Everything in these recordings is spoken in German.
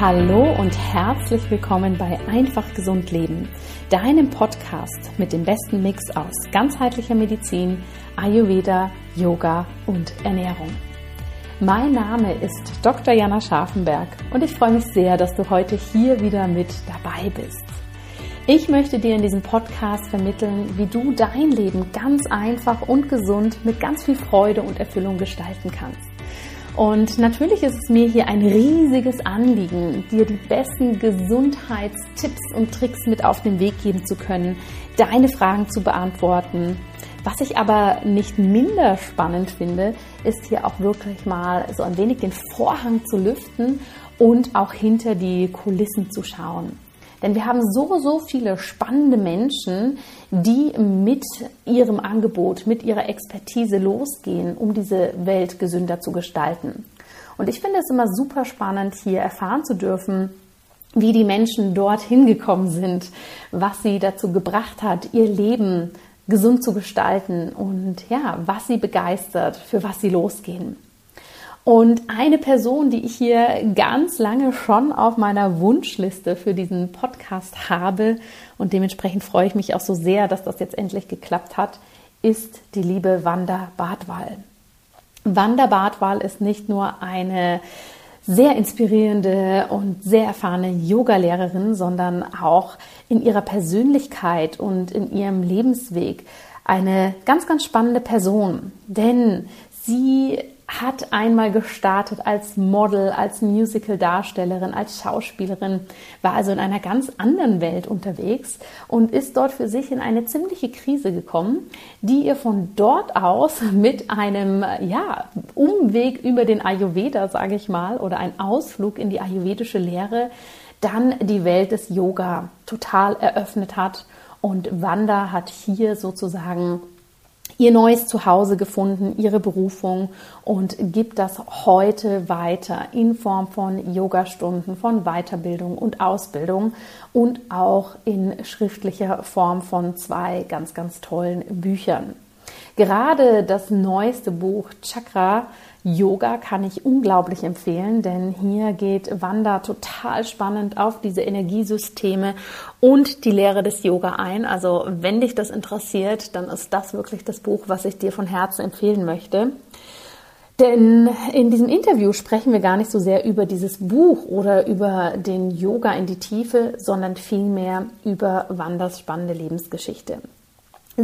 Hallo und herzlich willkommen bei Einfach Gesund Leben, deinem Podcast mit dem besten Mix aus ganzheitlicher Medizin, Ayurveda, Yoga und Ernährung. Mein Name ist Dr. Jana Scharfenberg und ich freue mich sehr, dass du heute hier wieder mit dabei bist. Ich möchte dir in diesem Podcast vermitteln, wie du dein Leben ganz einfach und gesund mit ganz viel Freude und Erfüllung gestalten kannst. Und natürlich ist es mir hier ein riesiges Anliegen, dir die besten Gesundheitstipps und Tricks mit auf den Weg geben zu können, deine Fragen zu beantworten. Was ich aber nicht minder spannend finde, ist hier auch wirklich mal so ein wenig den Vorhang zu lüften und auch hinter die Kulissen zu schauen. Denn wir haben so, so viele spannende Menschen, die mit ihrem Angebot, mit ihrer Expertise losgehen, um diese Welt gesünder zu gestalten. Und ich finde es immer super spannend, hier erfahren zu dürfen, wie die Menschen dorthin gekommen sind, was sie dazu gebracht hat, ihr Leben gesund zu gestalten und ja, was sie begeistert, für was sie losgehen. Und eine Person, die ich hier ganz lange schon auf meiner Wunschliste für diesen Podcast habe und dementsprechend freue ich mich auch so sehr, dass das jetzt endlich geklappt hat, ist die liebe Wanda Bartwall. Wanda Bartwall ist nicht nur eine sehr inspirierende und sehr erfahrene Yogalehrerin, sondern auch in ihrer Persönlichkeit und in ihrem Lebensweg eine ganz, ganz spannende Person. Denn sie hat einmal gestartet als Model, als Musical-Darstellerin, als Schauspielerin, war also in einer ganz anderen Welt unterwegs und ist dort für sich in eine ziemliche Krise gekommen, die ihr von dort aus mit einem ja, Umweg über den Ayurveda, sage ich mal, oder ein Ausflug in die ayurvedische Lehre, dann die Welt des Yoga total eröffnet hat. Und Wanda hat hier sozusagen ihr neues Zuhause gefunden, ihre Berufung und gibt das heute weiter in Form von Yogastunden, von Weiterbildung und Ausbildung und auch in schriftlicher Form von zwei ganz, ganz tollen Büchern. Gerade das neueste Buch Chakra Yoga kann ich unglaublich empfehlen, denn hier geht Wanda total spannend auf diese Energiesysteme und die Lehre des Yoga ein. Also wenn dich das interessiert, dann ist das wirklich das Buch, was ich dir von Herzen empfehlen möchte. Denn in diesem Interview sprechen wir gar nicht so sehr über dieses Buch oder über den Yoga in die Tiefe, sondern vielmehr über Wanders spannende Lebensgeschichte.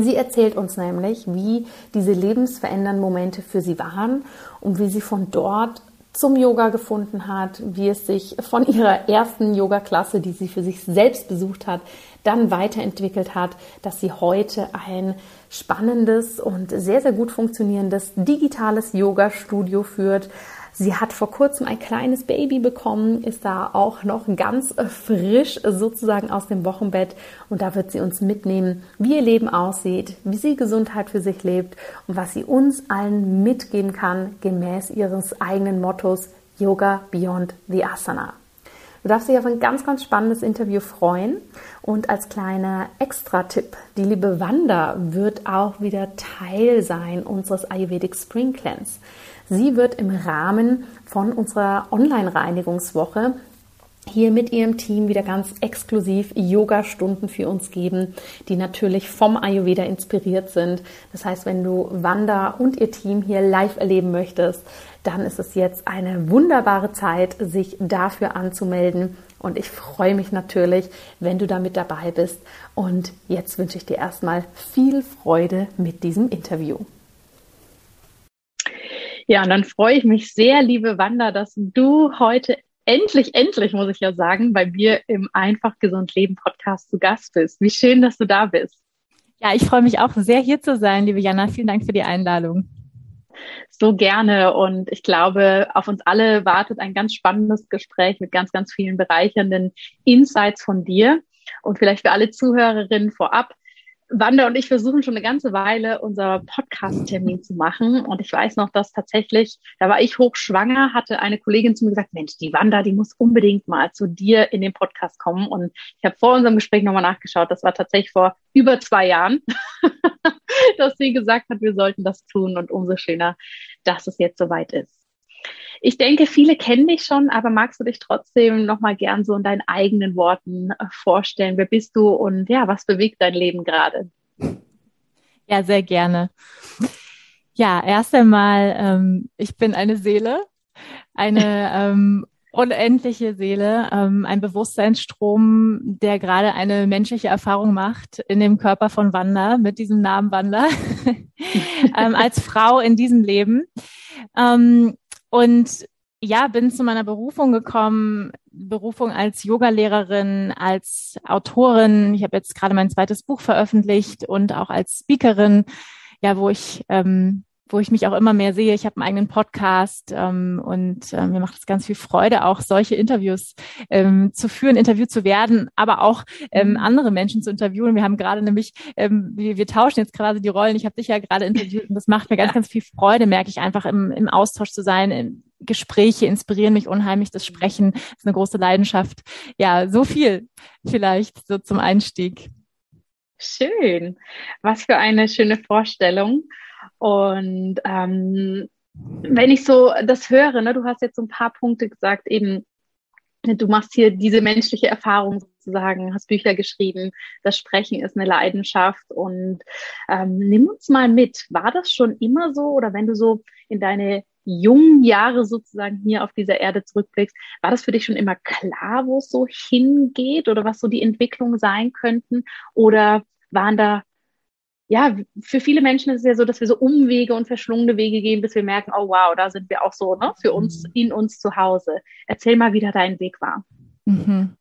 Sie erzählt uns nämlich, wie diese lebensverändernden Momente für sie waren und wie sie von dort zum Yoga gefunden hat, wie es sich von ihrer ersten Yoga-Klasse, die sie für sich selbst besucht hat, dann weiterentwickelt hat, dass sie heute ein spannendes und sehr, sehr gut funktionierendes digitales Yoga-Studio führt, Sie hat vor kurzem ein kleines Baby bekommen, ist da auch noch ganz frisch sozusagen aus dem Wochenbett und da wird sie uns mitnehmen, wie ihr Leben aussieht, wie sie Gesundheit für sich lebt und was sie uns allen mitgeben kann gemäß ihres eigenen Mottos Yoga Beyond the Asana. Du darfst dich auf ein ganz, ganz spannendes Interview freuen. Und als kleiner Extra-Tipp, die liebe Wanda wird auch wieder Teil sein unseres Ayurvedic Spring Cleanse. Sie wird im Rahmen von unserer Online-Reinigungswoche hier mit ihrem Team wieder ganz exklusiv Yoga-Stunden für uns geben, die natürlich vom Ayurveda inspiriert sind. Das heißt, wenn du Wanda und ihr Team hier live erleben möchtest, dann ist es jetzt eine wunderbare Zeit, sich dafür anzumelden. Und ich freue mich natürlich, wenn du damit dabei bist. Und jetzt wünsche ich dir erstmal viel Freude mit diesem Interview. Ja, und dann freue ich mich sehr, liebe Wanda, dass du heute endlich, endlich, muss ich ja sagen, bei mir im Einfach Gesund Leben Podcast zu Gast bist. Wie schön, dass du da bist. Ja, ich freue mich auch sehr, hier zu sein, liebe Jana. Vielen Dank für die Einladung. So gerne. Und ich glaube, auf uns alle wartet ein ganz spannendes Gespräch mit ganz, ganz vielen bereichernden Insights von dir. Und vielleicht für alle Zuhörerinnen vorab, Wanda und ich versuchen schon eine ganze Weile unser Podcast-Termin zu machen. Und ich weiß noch, dass tatsächlich, da war ich hochschwanger, hatte eine Kollegin zu mir gesagt, Mensch, die Wanda, die muss unbedingt mal zu dir in den Podcast kommen. Und ich habe vor unserem Gespräch nochmal nachgeschaut. Das war tatsächlich vor über zwei Jahren, dass sie gesagt hat, wir sollten das tun. Und umso schöner, dass es jetzt soweit ist. Ich denke, viele kennen dich schon, aber magst du dich trotzdem nochmal gern so in deinen eigenen Worten äh, vorstellen? Wer bist du und ja, was bewegt dein Leben gerade? Ja, sehr gerne. Ja, erst einmal, ähm, ich bin eine Seele, eine ähm, unendliche Seele, ähm, ein Bewusstseinsstrom, der gerade eine menschliche Erfahrung macht in dem Körper von Wanda, mit diesem Namen Wanda, ähm, als Frau in diesem Leben. Ähm, und ja, bin zu meiner Berufung gekommen, Berufung als Yogalehrerin, als Autorin. Ich habe jetzt gerade mein zweites Buch veröffentlicht und auch als Speakerin, ja, wo ich ähm, wo ich mich auch immer mehr sehe. Ich habe einen eigenen Podcast ähm, und äh, mir macht es ganz viel Freude, auch solche Interviews ähm, zu führen, interviewt zu werden, aber auch ähm, mhm. andere Menschen zu interviewen. Wir haben gerade nämlich, ähm, wir, wir tauschen jetzt quasi die Rollen. Ich habe dich ja gerade interviewt und das macht mir ganz, ganz viel Freude, merke ich einfach im, im Austausch zu sein. Gespräche inspirieren mich unheimlich, das Sprechen ist eine große Leidenschaft. Ja, so viel vielleicht so zum Einstieg. Schön. Was für eine schöne Vorstellung. Und ähm, wenn ich so das höre, ne, du hast jetzt so ein paar Punkte gesagt, eben, du machst hier diese menschliche Erfahrung sozusagen, hast Bücher geschrieben, das Sprechen ist eine Leidenschaft und ähm, nimm uns mal mit. War das schon immer so oder wenn du so in deine jungen Jahre sozusagen hier auf dieser Erde zurückblickst, war das für dich schon immer klar, wo es so hingeht oder was so die Entwicklungen sein könnten? Oder waren da ja, für viele Menschen ist es ja so, dass wir so Umwege und verschlungene Wege gehen, bis wir merken, oh wow, da sind wir auch so, ne, für uns, mhm. in uns zu Hause. Erzähl mal, wie da dein Weg war. Mhm.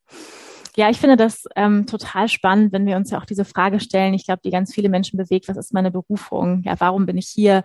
Ja, ich finde das ähm, total spannend, wenn wir uns ja auch diese Frage stellen. Ich glaube, die ganz viele Menschen bewegt, was ist meine Berufung? Ja, warum bin ich hier?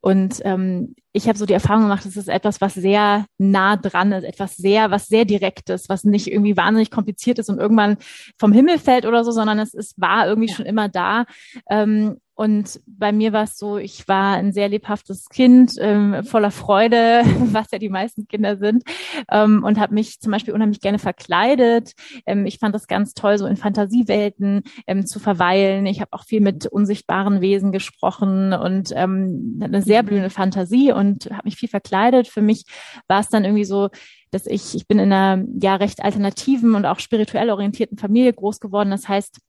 Und ähm, ich habe so die Erfahrung gemacht, es ist etwas, was sehr nah dran ist, etwas sehr, was sehr direktes, was nicht irgendwie wahnsinnig kompliziert ist und irgendwann vom Himmel fällt oder so, sondern es ist war irgendwie ja. schon immer da. Ähm, und bei mir war es so, ich war ein sehr lebhaftes Kind, ähm, voller Freude, was ja die meisten Kinder sind, ähm, und habe mich zum Beispiel unheimlich gerne verkleidet. Ähm, ich fand das ganz toll, so in Fantasiewelten ähm, zu verweilen. Ich habe auch viel mit unsichtbaren Wesen gesprochen und ähm, eine sehr blühende Fantasie und habe mich viel verkleidet. Für mich war es dann irgendwie so, dass ich, ich bin in einer ja recht alternativen und auch spirituell orientierten Familie groß geworden. Das heißt,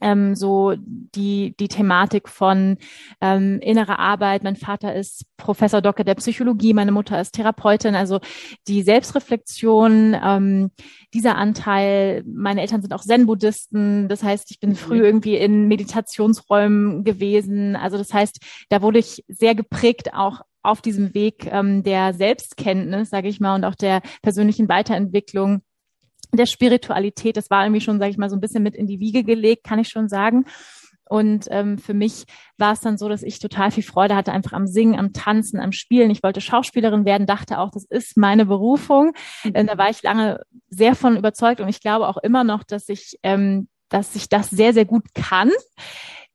ähm, so die, die Thematik von ähm, innerer Arbeit. Mein Vater ist Professor Doktor der Psychologie, meine Mutter ist Therapeutin. Also die Selbstreflexion, ähm, dieser Anteil, meine Eltern sind auch Zen-Buddhisten. Das heißt, ich bin mhm. früh irgendwie in Meditationsräumen gewesen. Also das heißt, da wurde ich sehr geprägt auch auf diesem Weg ähm, der Selbstkenntnis, sage ich mal, und auch der persönlichen Weiterentwicklung der Spiritualität. Das war irgendwie schon, sage ich mal, so ein bisschen mit in die Wiege gelegt, kann ich schon sagen. Und ähm, für mich war es dann so, dass ich total viel Freude hatte, einfach am Singen, am Tanzen, am Spielen. Ich wollte Schauspielerin werden, dachte auch, das ist meine Berufung. Ähm, da war ich lange sehr von überzeugt und ich glaube auch immer noch, dass ich, ähm, dass ich das sehr, sehr gut kann.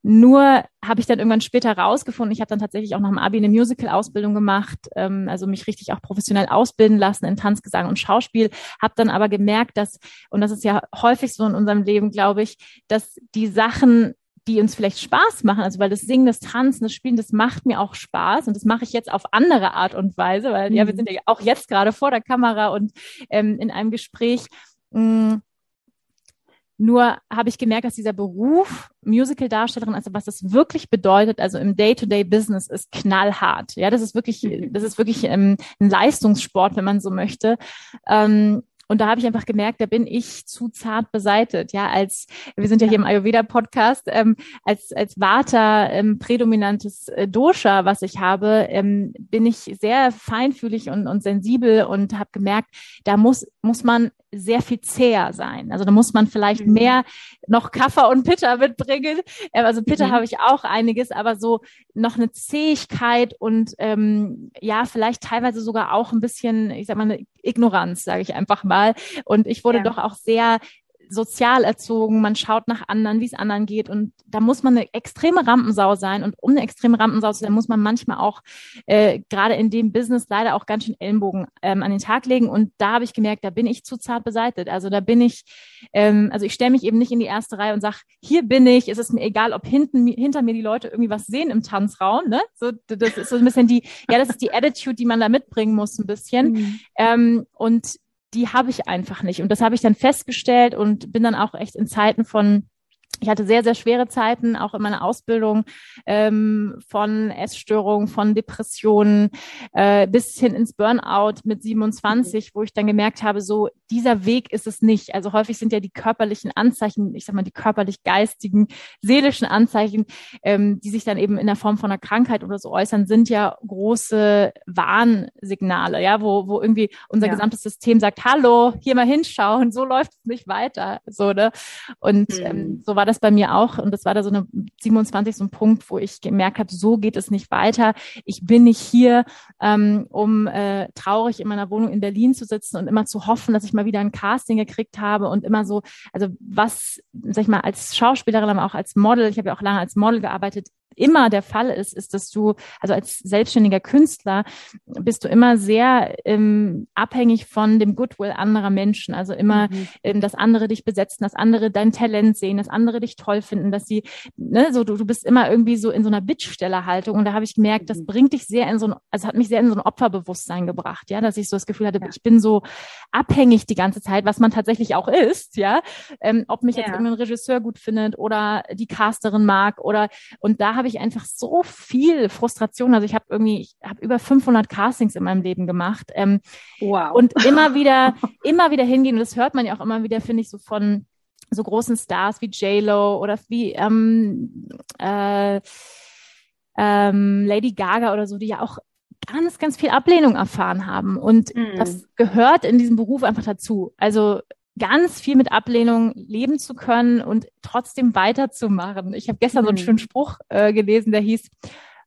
Nur habe ich dann irgendwann später rausgefunden, ich habe dann tatsächlich auch nach dem Abi eine Musical-Ausbildung gemacht, ähm, also mich richtig auch professionell ausbilden lassen in Tanz, Gesang und Schauspiel, habe dann aber gemerkt, dass, und das ist ja häufig so in unserem Leben, glaube ich, dass die Sachen, die uns vielleicht Spaß machen, also weil das Singen, das Tanzen, das Spielen, das macht mir auch Spaß und das mache ich jetzt auf andere Art und Weise, weil mhm. ja, wir mhm. sind ja auch jetzt gerade vor der Kamera und ähm, in einem Gespräch. Mh, mm, nur habe ich gemerkt, dass dieser Beruf Musical-Darstellerin, also was das wirklich bedeutet, also im Day-to-Day-Business ist knallhart. Ja, das ist wirklich, mhm. das ist wirklich ähm, ein Leistungssport, wenn man so möchte. Ähm, und da habe ich einfach gemerkt, da bin ich zu zart beseitet. Ja, als wir sind ja hier im Ayurveda-Podcast, ähm, als als Vata ähm, prädominantes äh, Dosha, was ich habe, ähm, bin ich sehr feinfühlig und, und sensibel und habe gemerkt, da muss muss man sehr viel zäher sein. Also da muss man vielleicht mhm. mehr noch Kaffer und Pitter mitbringen. Ähm, also Pitter mhm. habe ich auch einiges, aber so noch eine Zähigkeit und ähm, ja, vielleicht teilweise sogar auch ein bisschen, ich sag mal, eine Ignoranz, sage ich einfach mal. Und ich wurde ja. doch auch sehr sozial erzogen, man schaut nach anderen, wie es anderen geht und da muss man eine extreme Rampensau sein und um eine extreme Rampensau zu sein, muss man manchmal auch äh, gerade in dem Business leider auch ganz schön Ellenbogen ähm, an den Tag legen und da habe ich gemerkt, da bin ich zu zart beseitigt. Also da bin ich, ähm, also ich stelle mich eben nicht in die erste Reihe und sage, hier bin ich, es ist mir egal, ob hinten hinter mir die Leute irgendwie was sehen im Tanzraum, ne? So, das ist so ein bisschen die, ja, das ist die Attitude, die man da mitbringen muss ein bisschen. Mhm. Ähm, und die habe ich einfach nicht. Und das habe ich dann festgestellt und bin dann auch echt in Zeiten von ich hatte sehr, sehr schwere Zeiten, auch in meiner Ausbildung ähm, von Essstörungen, von Depressionen äh, bis hin ins Burnout mit 27, wo ich dann gemerkt habe, so dieser Weg ist es nicht. Also häufig sind ja die körperlichen Anzeichen, ich sag mal die körperlich-geistigen, seelischen Anzeichen, ähm, die sich dann eben in der Form von einer Krankheit oder so äußern, sind ja große Warnsignale, ja, wo, wo irgendwie unser ja. gesamtes System sagt, hallo, hier mal hinschauen, so läuft es nicht weiter. So, ne? Und mhm. ähm, so war das bei mir auch. Und das war da so eine 27, so ein Punkt, wo ich gemerkt habe, so geht es nicht weiter. Ich bin nicht hier, ähm, um äh, traurig in meiner Wohnung in Berlin zu sitzen und immer zu hoffen, dass ich mal wieder ein Casting gekriegt habe und immer so, also was, sag ich mal, als Schauspielerin, aber auch als Model, ich habe ja auch lange als Model gearbeitet, immer der Fall ist, ist, dass du, also als selbstständiger Künstler, bist du immer sehr ähm, abhängig von dem Goodwill anderer Menschen. Also immer, mhm. ähm, dass andere dich besetzen, dass andere dein Talent sehen, dass andere dich toll finden, dass sie, ne, so du, du bist immer irgendwie so in so einer Bittstellerhaltung. Und da habe ich gemerkt, das mhm. bringt dich sehr in so ein, also hat mich sehr in so ein Opferbewusstsein gebracht, ja, dass ich so das Gefühl hatte, ja. ich bin so abhängig die ganze Zeit, was man tatsächlich auch ist, ja. Ähm, ob mich ja. jetzt irgendein Regisseur gut findet oder die Casterin mag oder und da habe ich einfach so viel Frustration. Also ich habe irgendwie, ich habe über 500 Castings in meinem Leben gemacht. Ähm, wow. Und immer wieder, immer wieder hingehen. Und das hört man ja auch immer wieder, finde ich, so von so großen Stars wie J-Lo oder wie ähm, äh, ähm, Lady Gaga oder so, die ja auch ganz, ganz viel Ablehnung erfahren haben. Und mm. das gehört in diesem Beruf einfach dazu. Also ganz viel mit Ablehnung leben zu können und trotzdem weiterzumachen. Ich habe gestern mhm. so einen mhm. schönen Spruch äh, gelesen, der hieß,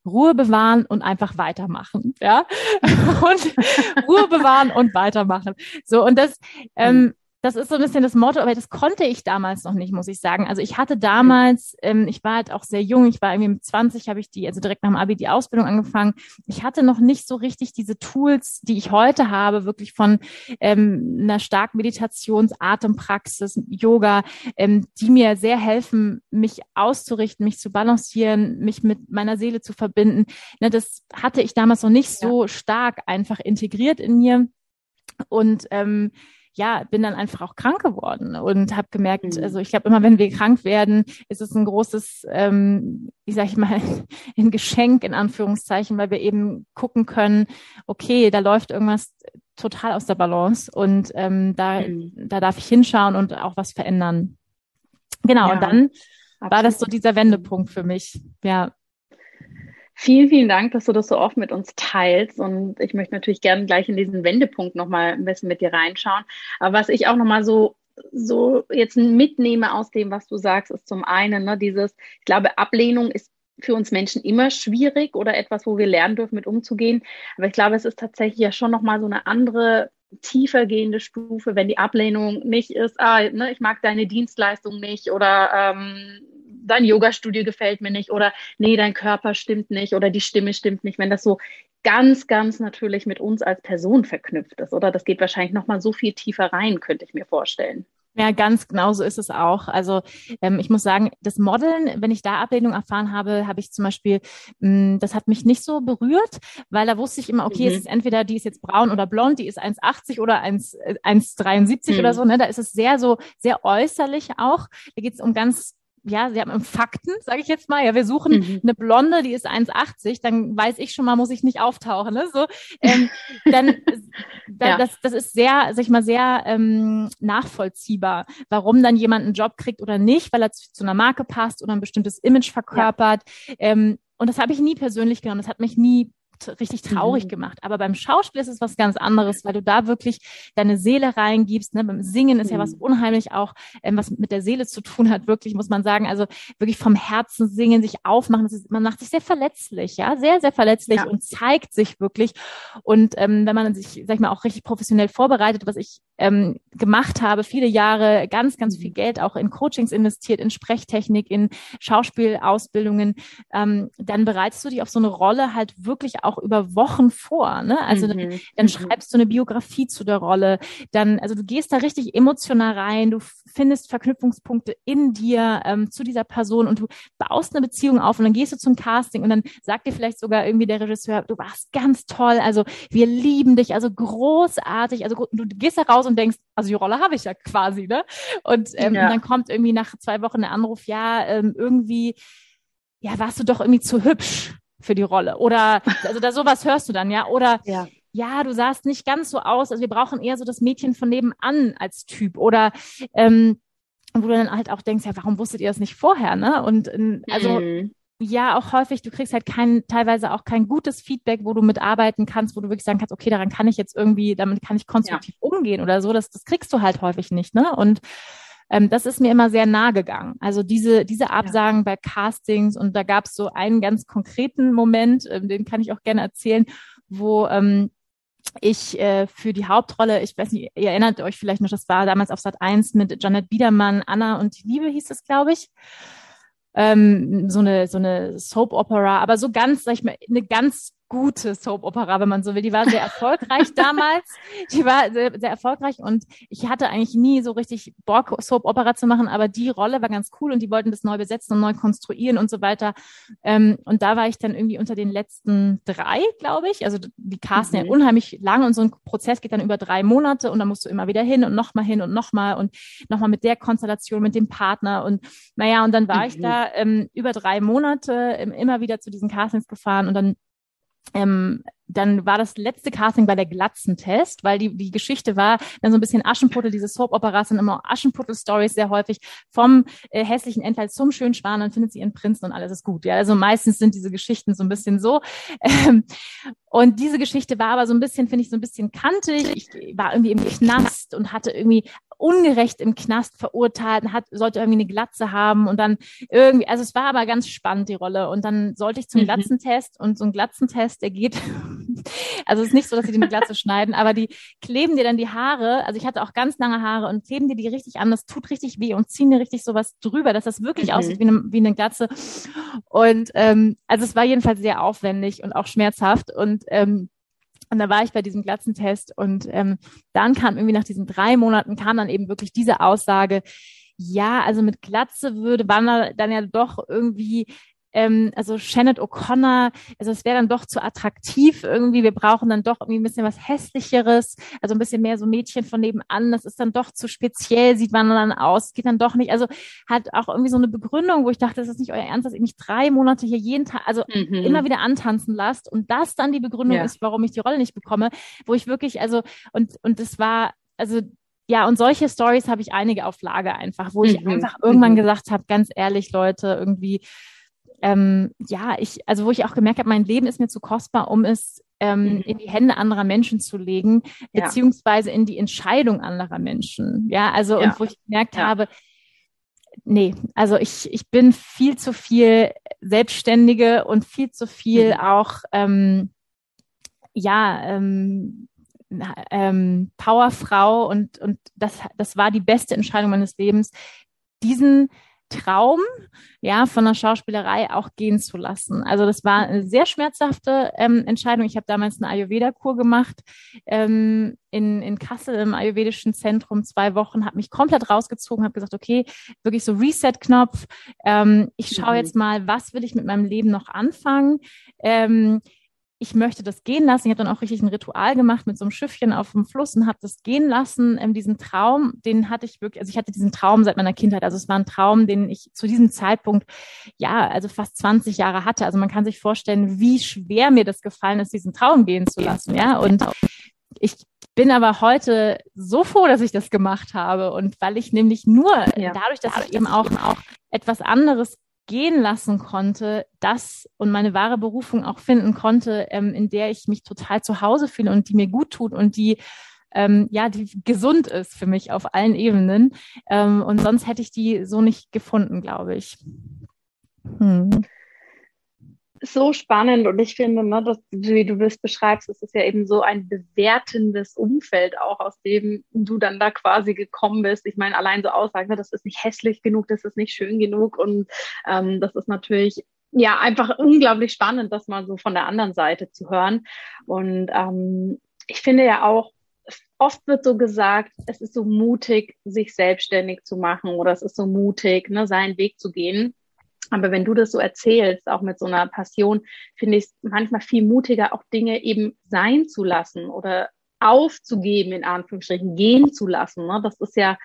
Ruhe bewahren und einfach weitermachen, ja. und Ruhe bewahren und weitermachen. So, und das, ähm, mhm das ist so ein bisschen das Motto, aber das konnte ich damals noch nicht, muss ich sagen. Also ich hatte damals, ähm, ich war halt auch sehr jung, ich war irgendwie mit 20, habe ich die, also direkt nach dem Abi die Ausbildung angefangen. Ich hatte noch nicht so richtig diese Tools, die ich heute habe, wirklich von ähm, einer starken Meditations-, Atempraxis, Yoga, ähm, die mir sehr helfen, mich auszurichten, mich zu balancieren, mich mit meiner Seele zu verbinden. Ne, das hatte ich damals noch nicht ja. so stark einfach integriert in mir. Und ähm, ja, bin dann einfach auch krank geworden und habe gemerkt, mhm. also ich glaube immer, wenn wir krank werden, ist es ein großes, ähm, wie sag ich mal, ein Geschenk in Anführungszeichen, weil wir eben gucken können, okay, da läuft irgendwas total aus der Balance und ähm, da, mhm. da darf ich hinschauen und auch was verändern. Genau, ja, und dann absolut. war das so dieser Wendepunkt für mich. Ja. Vielen, vielen Dank, dass du das so oft mit uns teilst. Und ich möchte natürlich gerne gleich in diesen Wendepunkt nochmal ein bisschen mit dir reinschauen. Aber was ich auch nochmal so so jetzt mitnehme aus dem, was du sagst, ist zum einen ne, dieses, ich glaube, Ablehnung ist für uns Menschen immer schwierig oder etwas, wo wir lernen dürfen, mit umzugehen. Aber ich glaube, es ist tatsächlich ja schon nochmal so eine andere tiefer gehende Stufe, wenn die Ablehnung nicht ist, ah, ne, ich mag deine Dienstleistung nicht oder ähm, dein Yoga-Studio gefällt mir nicht oder nee, dein Körper stimmt nicht oder die Stimme stimmt nicht, wenn das so ganz, ganz natürlich mit uns als Person verknüpft ist, oder? Das geht wahrscheinlich nochmal so viel tiefer rein, könnte ich mir vorstellen. Ja, ganz genau so ist es auch. Also ähm, ich muss sagen, das Modeln, wenn ich da Ablehnung erfahren habe, habe ich zum Beispiel, mh, hm, das hat mich nicht so berührt, weil da wusste ich immer, okay, mhm. es ist entweder die ist jetzt braun oder blond, die ist 1,80 oder 1,73 mhm. oder so. Ne? Da ist es sehr so, sehr äußerlich auch. Da geht es um ganz ja, sie haben Fakten, sage ich jetzt mal. Ja, wir suchen mhm. eine Blonde, die ist 1,80, dann weiß ich schon mal, muss ich nicht auftauchen. Ne? So, ähm, dann, dann ja. das, das ist sehr, sag ich mal, sehr ähm, nachvollziehbar, warum dann jemand einen Job kriegt oder nicht, weil er zu, zu einer Marke passt oder ein bestimmtes Image verkörpert. Ja. Ähm, und das habe ich nie persönlich genommen. Das hat mich nie richtig traurig mhm. gemacht. Aber beim Schauspiel ist es was ganz anderes, weil du da wirklich deine Seele reingibst. Ne? Beim Singen ist mhm. ja was mhm. unheimlich auch, ähm, was mit der Seele zu tun hat, wirklich, muss man sagen. Also wirklich vom Herzen singen, sich aufmachen. Ist, man macht sich sehr verletzlich, ja, sehr, sehr verletzlich ja. und zeigt sich wirklich. Und ähm, wenn man sich, sag ich mal, auch richtig professionell vorbereitet, was ich ähm, gemacht habe, viele Jahre, ganz, ganz viel mhm. Geld auch in Coachings investiert, in Sprechtechnik, in Schauspielausbildungen, ähm, dann bereitest du dich auf so eine Rolle halt wirklich auch über Wochen vor. Ne? Also mhm. dann, dann mhm. schreibst du eine Biografie zu der Rolle. Dann, also du gehst da richtig emotional rein, du findest Verknüpfungspunkte in dir ähm, zu dieser Person und du baust eine Beziehung auf und dann gehst du zum Casting und dann sagt dir vielleicht sogar irgendwie der Regisseur, du warst ganz toll, also wir lieben dich, also großartig, also du gehst da raus und denkst, also die Rolle habe ich ja quasi, ne? Und, ähm, ja. und dann kommt irgendwie nach zwei Wochen der Anruf, ja, ähm, irgendwie, ja, warst du doch irgendwie zu hübsch für die Rolle. Oder also da sowas hörst du dann, ja. Oder ja. ja, du sahst nicht ganz so aus. Also wir brauchen eher so das Mädchen von nebenan als Typ. Oder ähm, wo du dann halt auch denkst, ja, warum wusstet ihr das nicht vorher, ne? Und ähm, also mhm. ja, auch häufig, du kriegst halt kein, teilweise auch kein gutes Feedback, wo du mitarbeiten kannst, wo du wirklich sagen kannst, okay, daran kann ich jetzt irgendwie, damit kann ich konstruktiv ja. umgehen oder so. Das, das kriegst du halt häufig nicht, ne? Und ähm, das ist mir immer sehr nahe gegangen. Also diese, diese Absagen ja. bei Castings und da gab es so einen ganz konkreten Moment, ähm, den kann ich auch gerne erzählen, wo ähm, ich äh, für die Hauptrolle, ich weiß nicht, ihr erinnert euch vielleicht noch, das war damals auf Sat 1 mit Janet Biedermann, Anna und die Liebe hieß es, glaube ich. Ähm, so eine so eine Soap Opera, aber so ganz, sag ich mal, eine ganz gute Soap-Opera, wenn man so will. Die war sehr erfolgreich damals. Die war sehr, sehr erfolgreich und ich hatte eigentlich nie so richtig Bock, Soap-Opera zu machen, aber die Rolle war ganz cool und die wollten das neu besetzen und neu konstruieren und so weiter. Ähm, und da war ich dann irgendwie unter den letzten drei, glaube ich. Also die casten mhm. ja unheimlich lang und so ein Prozess geht dann über drei Monate und dann musst du immer wieder hin und nochmal hin und nochmal und nochmal mit der Konstellation, mit dem Partner und naja, und dann war mhm. ich da ähm, über drei Monate ähm, immer wieder zu diesen Castings gefahren und dann ähm, dann war das letzte Casting bei der Glatzentest, weil die, die Geschichte war dann so ein bisschen Aschenputtel, diese Soap-Operas sind immer Aschenputtel-Stories sehr häufig vom äh, hässlichen Entleid zum schönen Schwan, dann findet sie ihren Prinzen und alles ist gut. Ja, also meistens sind diese Geschichten so ein bisschen so. Ähm, und diese Geschichte war aber so ein bisschen, finde ich, so ein bisschen kantig. Ich war irgendwie im Knast und hatte irgendwie ungerecht im Knast verurteilt und hat, sollte irgendwie eine Glatze haben und dann irgendwie, also es war aber ganz spannend, die Rolle. Und dann sollte ich zum mhm. Glatzentest und so ein Glatzentest, der geht, also es ist nicht so, dass sie die eine Glatze schneiden, aber die kleben dir dann die Haare, also ich hatte auch ganz lange Haare und kleben dir die richtig an, das tut richtig weh und ziehen dir richtig sowas drüber, dass das wirklich mhm. aussieht wie eine, wie eine Glatze. Und ähm, also es war jedenfalls sehr aufwendig und auch schmerzhaft und ähm, und da war ich bei diesem Glatzentest und ähm, dann kam irgendwie nach diesen drei Monaten kam dann eben wirklich diese Aussage, ja, also mit Glatze würde Wanner dann ja doch irgendwie ähm, also Shannon O'Connor, also es wäre dann doch zu attraktiv irgendwie. Wir brauchen dann doch irgendwie ein bisschen was Hässlicheres, also ein bisschen mehr so Mädchen von nebenan. Das ist dann doch zu speziell, sieht man dann aus, geht dann doch nicht. Also hat auch irgendwie so eine Begründung, wo ich dachte, das ist nicht euer Ernst, dass ihr mich drei Monate hier jeden Tag, also mhm. immer wieder antanzen lasst und das dann die Begründung ja. ist, warum ich die Rolle nicht bekomme, wo ich wirklich, also und und das war, also ja, und solche Stories habe ich einige auf Lager einfach, wo ich mhm. einfach irgendwann mhm. gesagt habe, ganz ehrlich, Leute, irgendwie, ähm, ja, ich, also wo ich auch gemerkt habe, mein Leben ist mir zu kostbar, um es ähm, mhm. in die Hände anderer Menschen zu legen, ja. beziehungsweise in die Entscheidung anderer Menschen. Ja, also ja. und wo ich gemerkt ja. habe, nee, also ich, ich bin viel zu viel Selbstständige und viel zu viel mhm. auch, ähm, ja, ähm, ähm, Powerfrau und, und das, das war die beste Entscheidung meines Lebens, diesen Traum, ja, von der Schauspielerei auch gehen zu lassen. Also das war eine sehr schmerzhafte ähm, Entscheidung. Ich habe damals eine Ayurveda-Kur gemacht ähm, in, in Kassel im Ayurvedischen Zentrum zwei Wochen, habe mich komplett rausgezogen, habe gesagt, okay, wirklich so Reset-Knopf. Ähm, ich schaue mhm. jetzt mal, was will ich mit meinem Leben noch anfangen. Ähm, ich möchte das gehen lassen. Ich habe dann auch richtig ein Ritual gemacht mit so einem Schiffchen auf dem Fluss und habe das gehen lassen. Ähm, diesen Traum, den hatte ich wirklich, also ich hatte diesen Traum seit meiner Kindheit. Also es war ein Traum, den ich zu diesem Zeitpunkt, ja, also fast 20 Jahre hatte. Also man kann sich vorstellen, wie schwer mir das gefallen ist, diesen Traum gehen zu lassen. Ja, und ich bin aber heute so froh, dass ich das gemacht habe und weil ich nämlich nur ja. dadurch, dass ich eben auch, auch etwas anderes gehen lassen konnte, das und meine wahre Berufung auch finden konnte, ähm, in der ich mich total zu Hause fühle und die mir gut tut und die ähm, ja, die gesund ist für mich auf allen Ebenen. Ähm, und sonst hätte ich die so nicht gefunden, glaube ich. Hm so spannend und ich finde, ne, dass, wie du das beschreibst, es ist ja eben so ein bewertendes Umfeld auch, aus dem du dann da quasi gekommen bist. Ich meine, allein so Aussagen, ne, das ist nicht hässlich genug, das ist nicht schön genug und ähm, das ist natürlich ja einfach unglaublich spannend, das mal so von der anderen Seite zu hören. Und ähm, ich finde ja auch, oft wird so gesagt, es ist so mutig, sich selbstständig zu machen oder es ist so mutig, ne, seinen Weg zu gehen. Aber wenn du das so erzählst, auch mit so einer Passion, finde ich es manchmal viel mutiger, auch Dinge eben sein zu lassen oder aufzugeben, in Anführungsstrichen, gehen zu lassen. Ne? Das ist ja,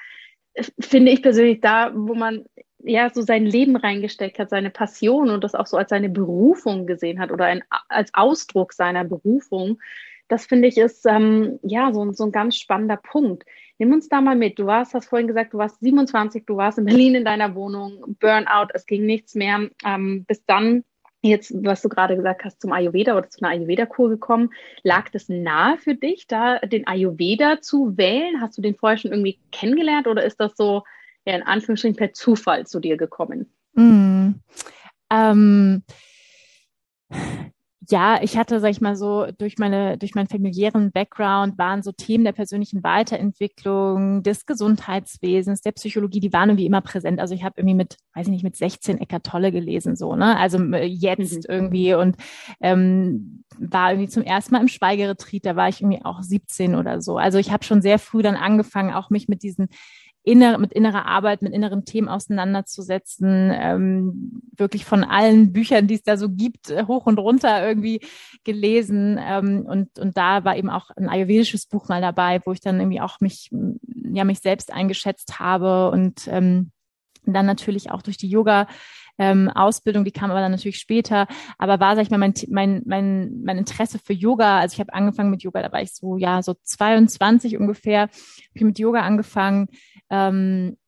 finde ich persönlich da, wo man ja so sein Leben reingesteckt hat, seine Passion und das auch so als seine Berufung gesehen hat oder ein, als Ausdruck seiner Berufung. Das finde ich ist ähm, ja so, so ein ganz spannender Punkt. Nimm uns da mal mit. Du warst, hast vorhin gesagt, du warst 27, du warst in Berlin in deiner Wohnung, Burnout, es ging nichts mehr. Ähm, bis dann jetzt, was du gerade gesagt hast, zum Ayurveda oder zu einer Ayurveda-Kur gekommen. Lag das nahe für dich, da den Ayurveda zu wählen? Hast du den vorher schon irgendwie kennengelernt oder ist das so, ja, in Anführungsstrichen per Zufall zu dir gekommen? Mm, ähm, ja, ich hatte, sag ich mal so, durch meine, durch meinen familiären Background waren so Themen der persönlichen Weiterentwicklung, des Gesundheitswesens, der Psychologie, die waren irgendwie immer präsent. Also ich habe irgendwie mit, weiß ich nicht, mit 16 Eckart Tolle gelesen, so, ne? Also äh, jetzt mhm. irgendwie und ähm, war irgendwie zum ersten Mal im Schweigeretreat, da war ich irgendwie auch 17 oder so. Also ich habe schon sehr früh dann angefangen, auch mich mit diesen inner, mit innerer Arbeit, mit inneren Themen auseinanderzusetzen, ähm, wirklich von allen Büchern, die es da so gibt, äh, hoch und runter irgendwie gelesen. Ähm, und, und da war eben auch ein ayurvedisches Buch mal dabei, wo ich dann irgendwie auch mich, ja, mich selbst eingeschätzt habe und ähm, dann natürlich auch durch die Yoga ähm, Ausbildung, die kam aber dann natürlich später, aber war, sag ich mal, mein, mein, mein, mein Interesse für Yoga, also ich habe angefangen mit Yoga, da war ich so, ja, so 22 ungefähr, habe ich mit Yoga angefangen, ähm,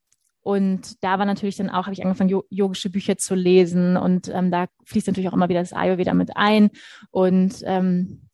und da war natürlich dann auch, habe ich angefangen, yogische Bücher zu lesen. Und ähm, da fließt natürlich auch immer wieder das Ayurveda mit ein. Und ähm,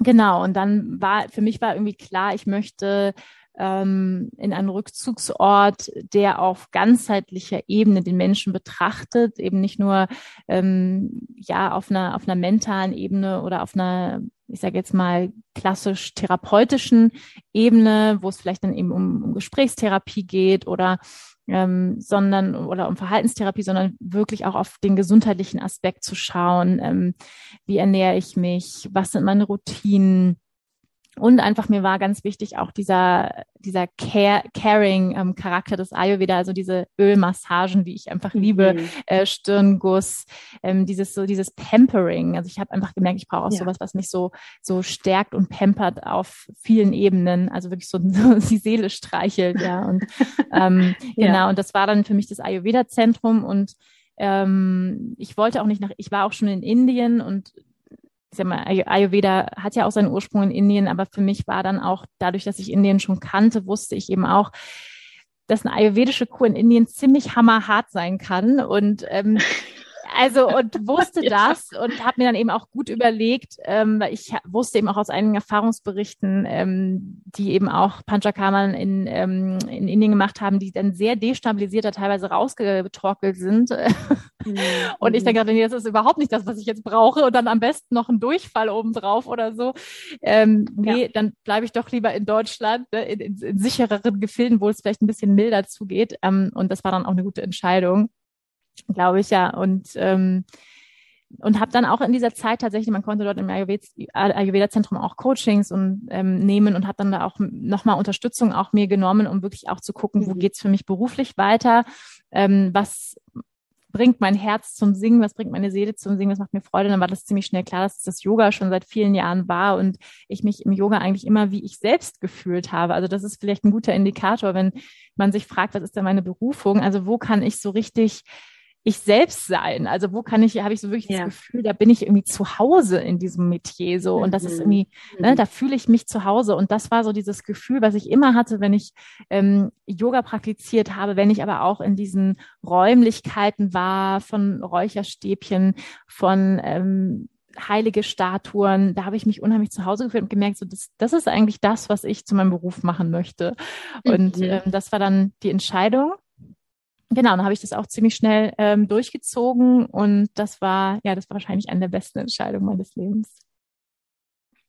genau, und dann war, für mich war irgendwie klar, ich möchte ähm, in einen Rückzugsort, der auf ganzheitlicher Ebene den Menschen betrachtet, eben nicht nur ähm, ja auf einer auf einer mentalen Ebene oder auf einer ich sage jetzt mal klassisch therapeutischen Ebene, wo es vielleicht dann eben um, um Gesprächstherapie geht oder ähm, sondern oder um Verhaltenstherapie, sondern wirklich auch auf den gesundheitlichen Aspekt zu schauen. Ähm, wie ernähre ich mich? Was sind meine Routinen? Und einfach mir war ganz wichtig auch dieser, dieser care, caring ähm, Charakter des Ayurveda, also diese Ölmassagen, wie ich einfach liebe, mhm. äh, Stirnguss, ähm, dieses so dieses Pampering. Also ich habe einfach gemerkt, ich brauche auch ja. sowas, was mich so so stärkt und pampert auf vielen Ebenen, also wirklich so, so die Seele streichelt, ja. Und ähm, ja. genau, und das war dann für mich das Ayurveda-Zentrum und ähm, ich wollte auch nicht nach, ich war auch schon in Indien und ich sag mal, Ayurveda hat ja auch seinen Ursprung in Indien, aber für mich war dann auch, dadurch, dass ich Indien schon kannte, wusste ich eben auch, dass eine ayurvedische Kur in Indien ziemlich hammerhart sein kann. Und ähm, also und wusste ja. das und habe mir dann eben auch gut überlegt, ähm, weil ich wusste eben auch aus einigen Erfahrungsberichten, ähm, die eben auch Panchakarman in, ähm, in Indien gemacht haben, die dann sehr destabilisiert, teilweise rausgetorkelt sind. Mhm. und ich denke, nee, das ist überhaupt nicht das, was ich jetzt brauche und dann am besten noch ein Durchfall obendrauf oder so. Ähm, nee, ja. dann bleibe ich doch lieber in Deutschland, ne, in, in, in sichereren Gefilden, wo es vielleicht ein bisschen milder zugeht. Ähm, und das war dann auch eine gute Entscheidung glaube ich ja. Und ähm, und habe dann auch in dieser Zeit tatsächlich, man konnte dort im Ayurveda-Zentrum auch Coachings und ähm, nehmen und habe dann da auch nochmal Unterstützung auch mir genommen, um wirklich auch zu gucken, wo mhm. geht's für mich beruflich weiter, ähm, was bringt mein Herz zum Singen, was bringt meine Seele zum Singen, was macht mir Freude. Dann war das ziemlich schnell klar, dass das Yoga schon seit vielen Jahren war und ich mich im Yoga eigentlich immer wie ich selbst gefühlt habe. Also das ist vielleicht ein guter Indikator, wenn man sich fragt, was ist denn meine Berufung? Also wo kann ich so richtig ich selbst sein? Also wo kann ich, habe ich so wirklich ja. das Gefühl, da bin ich irgendwie zu Hause in diesem Metier so und das ist mhm. irgendwie, ne, mhm. da fühle ich mich zu Hause und das war so dieses Gefühl, was ich immer hatte, wenn ich ähm, Yoga praktiziert habe, wenn ich aber auch in diesen Räumlichkeiten war von Räucherstäbchen, von ähm, heilige Statuen, da habe ich mich unheimlich zu Hause gefühlt und gemerkt, so das, das ist eigentlich das, was ich zu meinem Beruf machen möchte. Und mhm. ähm, das war dann die Entscheidung genau, dann habe ich das auch ziemlich schnell ähm, durchgezogen und das war, ja, das war wahrscheinlich eine der besten Entscheidungen meines Lebens.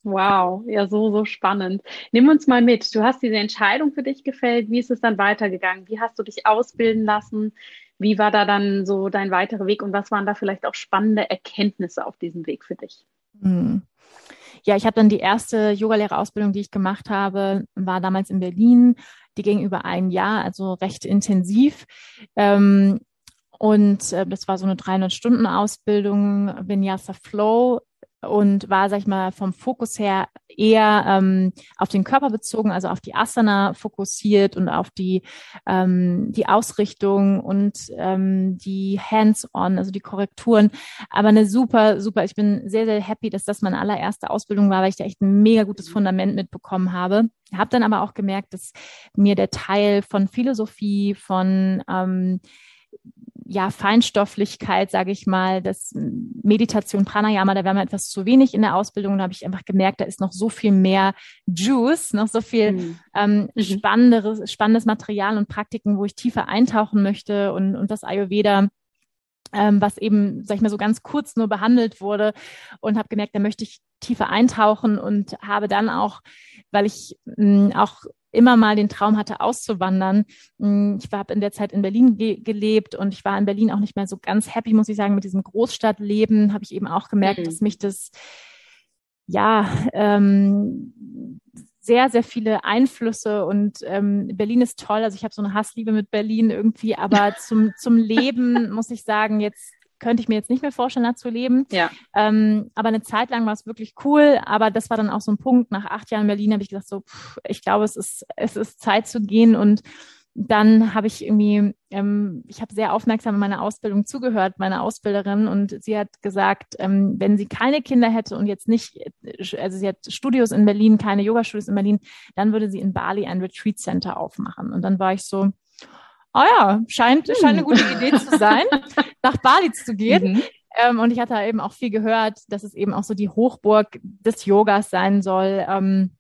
Wow, ja, so, so spannend. Nimm uns mal mit. Du hast diese Entscheidung für dich gefällt. Wie ist es dann weitergegangen? Wie hast du dich ausbilden lassen? Wie war da dann so dein weiterer Weg und was waren da vielleicht auch spannende Erkenntnisse auf diesem Weg für dich? Hm. Ja, ich habe dann die erste Yogalehrerausbildung, die ich gemacht habe, war damals in Berlin die ging über ein Jahr, also recht intensiv. Ähm, und äh, das war so eine 300-Stunden-Ausbildung, Vinyasa Flow und war, sag ich mal, vom Fokus her eher ähm, auf den Körper bezogen, also auf die Asana fokussiert und auf die, ähm, die Ausrichtung und ähm, die Hands-on, also die Korrekturen. Aber eine super, super, ich bin sehr, sehr happy, dass das meine allererste Ausbildung war, weil ich da echt ein mega gutes Fundament mitbekommen habe. Habe dann aber auch gemerkt, dass mir der Teil von Philosophie, von ähm, ja, Feinstofflichkeit, sage ich mal, das Meditation, Pranayama, da wäre mir etwas zu wenig in der Ausbildung. Da habe ich einfach gemerkt, da ist noch so viel mehr Juice, noch so viel mhm. ähm, mhm. spannenderes, spannendes Material und Praktiken, wo ich tiefer eintauchen möchte und, und das Ayurveda ähm, was eben, sag ich mal, so ganz kurz nur behandelt wurde und habe gemerkt, da möchte ich tiefer eintauchen und habe dann auch, weil ich mh, auch immer mal den Traum hatte, auszuwandern. Mm, ich habe in der Zeit in Berlin ge gelebt und ich war in Berlin auch nicht mehr so ganz happy, muss ich sagen, mit diesem Großstadtleben. Habe ich eben auch gemerkt, mhm. dass mich das ja ähm, sehr, sehr viele Einflüsse und ähm, Berlin ist toll. Also ich habe so eine Hassliebe mit Berlin irgendwie, aber zum, zum Leben muss ich sagen, jetzt könnte ich mir jetzt nicht mehr vorstellen, da zu leben. Ja. Ähm, aber eine Zeit lang war es wirklich cool. Aber das war dann auch so ein Punkt. Nach acht Jahren in Berlin habe ich gesagt, so, pff, ich glaube, es ist, es ist Zeit zu gehen. Und dann habe ich irgendwie, ähm, ich habe sehr aufmerksam in meiner Ausbildung zugehört, meine Ausbilderin, und sie hat gesagt, ähm, wenn sie keine Kinder hätte und jetzt nicht, also sie hat Studios in Berlin, keine Yoga-Studios in Berlin, dann würde sie in Bali ein Retreat Center aufmachen. Und dann war ich so, oh ja, scheint, hm. scheint eine gute Idee zu sein, nach Bali zu gehen. Mhm. Ähm, und ich hatte eben auch viel gehört, dass es eben auch so die Hochburg des Yogas sein soll. Ähm,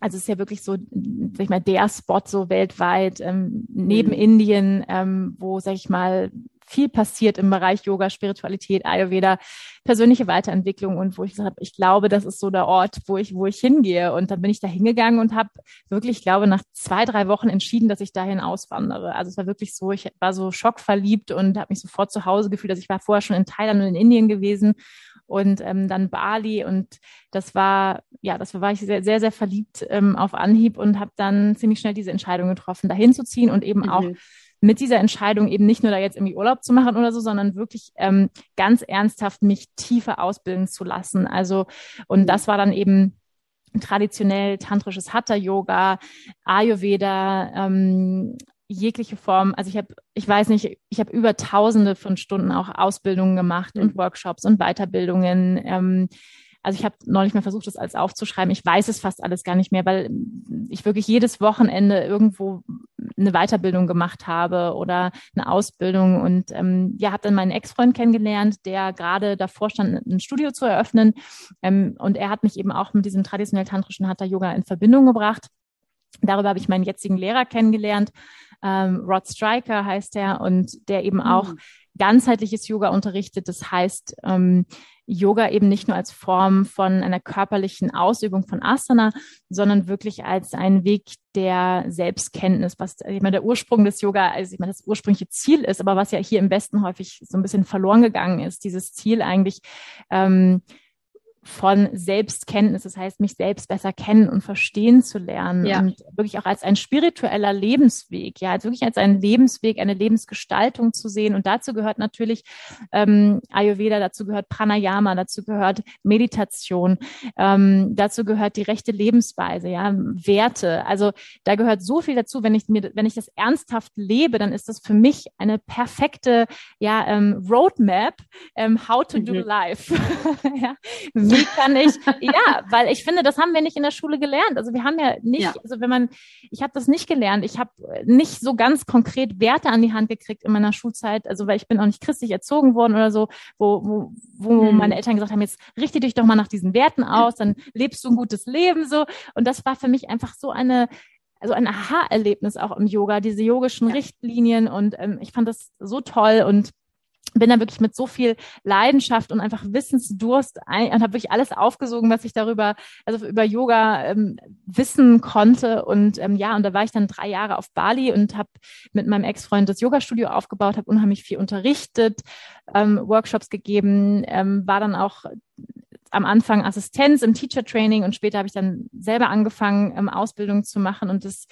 also es ist ja wirklich so, sag ich mal, der Spot so weltweit, ähm, neben mhm. Indien, ähm, wo, sag ich mal, viel passiert im Bereich Yoga, Spiritualität, Ayurveda, persönliche Weiterentwicklung und wo ich gesagt habe, ich glaube, das ist so der Ort, wo ich, wo ich hingehe. Und dann bin ich da hingegangen und habe wirklich, ich glaube, nach zwei, drei Wochen entschieden, dass ich dahin auswandere. Also es war wirklich so, ich war so schockverliebt und habe mich sofort zu Hause gefühlt. Also ich war vorher schon in Thailand und in Indien gewesen und ähm, dann Bali und das war ja das war ich sehr sehr sehr verliebt ähm, auf Anhieb und habe dann ziemlich schnell diese Entscheidung getroffen dahin zu ziehen und eben mhm. auch mit dieser Entscheidung eben nicht nur da jetzt irgendwie Urlaub zu machen oder so, sondern wirklich ähm, ganz ernsthaft mich tiefer ausbilden zu lassen. Also, und das war dann eben traditionell tantrisches Hatha-Yoga, Ayurveda, ähm, jegliche Form. Also ich habe, ich weiß nicht, ich habe über Tausende von Stunden auch Ausbildungen gemacht mhm. und Workshops und Weiterbildungen. Ähm, also ich habe neulich mal versucht, das alles aufzuschreiben. Ich weiß es fast alles gar nicht mehr, weil ich wirklich jedes Wochenende irgendwo eine Weiterbildung gemacht habe oder eine Ausbildung und ähm, ja, habe dann meinen Ex-Freund kennengelernt, der gerade davor stand, ein Studio zu eröffnen ähm, und er hat mich eben auch mit diesem traditionell tantrischen Hatha Yoga in Verbindung gebracht. Darüber habe ich meinen jetzigen Lehrer kennengelernt. Ähm, Rod Striker heißt er und der eben auch mhm. Ganzheitliches Yoga unterrichtet. Das heißt, ähm, Yoga eben nicht nur als Form von einer körperlichen Ausübung von Asana, sondern wirklich als ein Weg der Selbstkenntnis, was ich meine, der Ursprung des Yoga, also ich meine, das ursprüngliche Ziel ist, aber was ja hier im Westen häufig so ein bisschen verloren gegangen ist, dieses Ziel eigentlich, ähm, von Selbstkenntnis, das heißt, mich selbst besser kennen und verstehen zu lernen ja. und wirklich auch als ein spiritueller Lebensweg, ja, also wirklich als einen Lebensweg, eine Lebensgestaltung zu sehen. Und dazu gehört natürlich ähm, Ayurveda, dazu gehört Pranayama, dazu gehört Meditation, ähm, dazu gehört die rechte Lebensweise, ja, Werte. Also da gehört so viel dazu. Wenn ich mir, wenn ich das ernsthaft lebe, dann ist das für mich eine perfekte, ja, ähm, Roadmap, ähm, how to mhm. do life. ja wie kann ich, ja, weil ich finde, das haben wir nicht in der Schule gelernt. Also wir haben ja nicht, ja. also wenn man, ich habe das nicht gelernt. Ich habe nicht so ganz konkret Werte an die Hand gekriegt in meiner Schulzeit. Also weil ich bin auch nicht christlich erzogen worden oder so, wo, wo, wo hm. meine Eltern gesagt haben, jetzt richte dich doch mal nach diesen Werten aus, dann lebst du ein gutes Leben so. Und das war für mich einfach so eine, also ein Aha-Erlebnis auch im Yoga, diese yogischen ja. Richtlinien und ähm, ich fand das so toll und bin da wirklich mit so viel Leidenschaft und einfach Wissensdurst ein, und habe wirklich alles aufgesogen, was ich darüber, also über Yoga ähm, wissen konnte. Und ähm, ja, und da war ich dann drei Jahre auf Bali und habe mit meinem Ex-Freund das Yoga-Studio aufgebaut, habe unheimlich viel unterrichtet, ähm, Workshops gegeben, ähm, war dann auch am Anfang Assistenz im Teacher Training und später habe ich dann selber angefangen, ähm, Ausbildung zu machen und das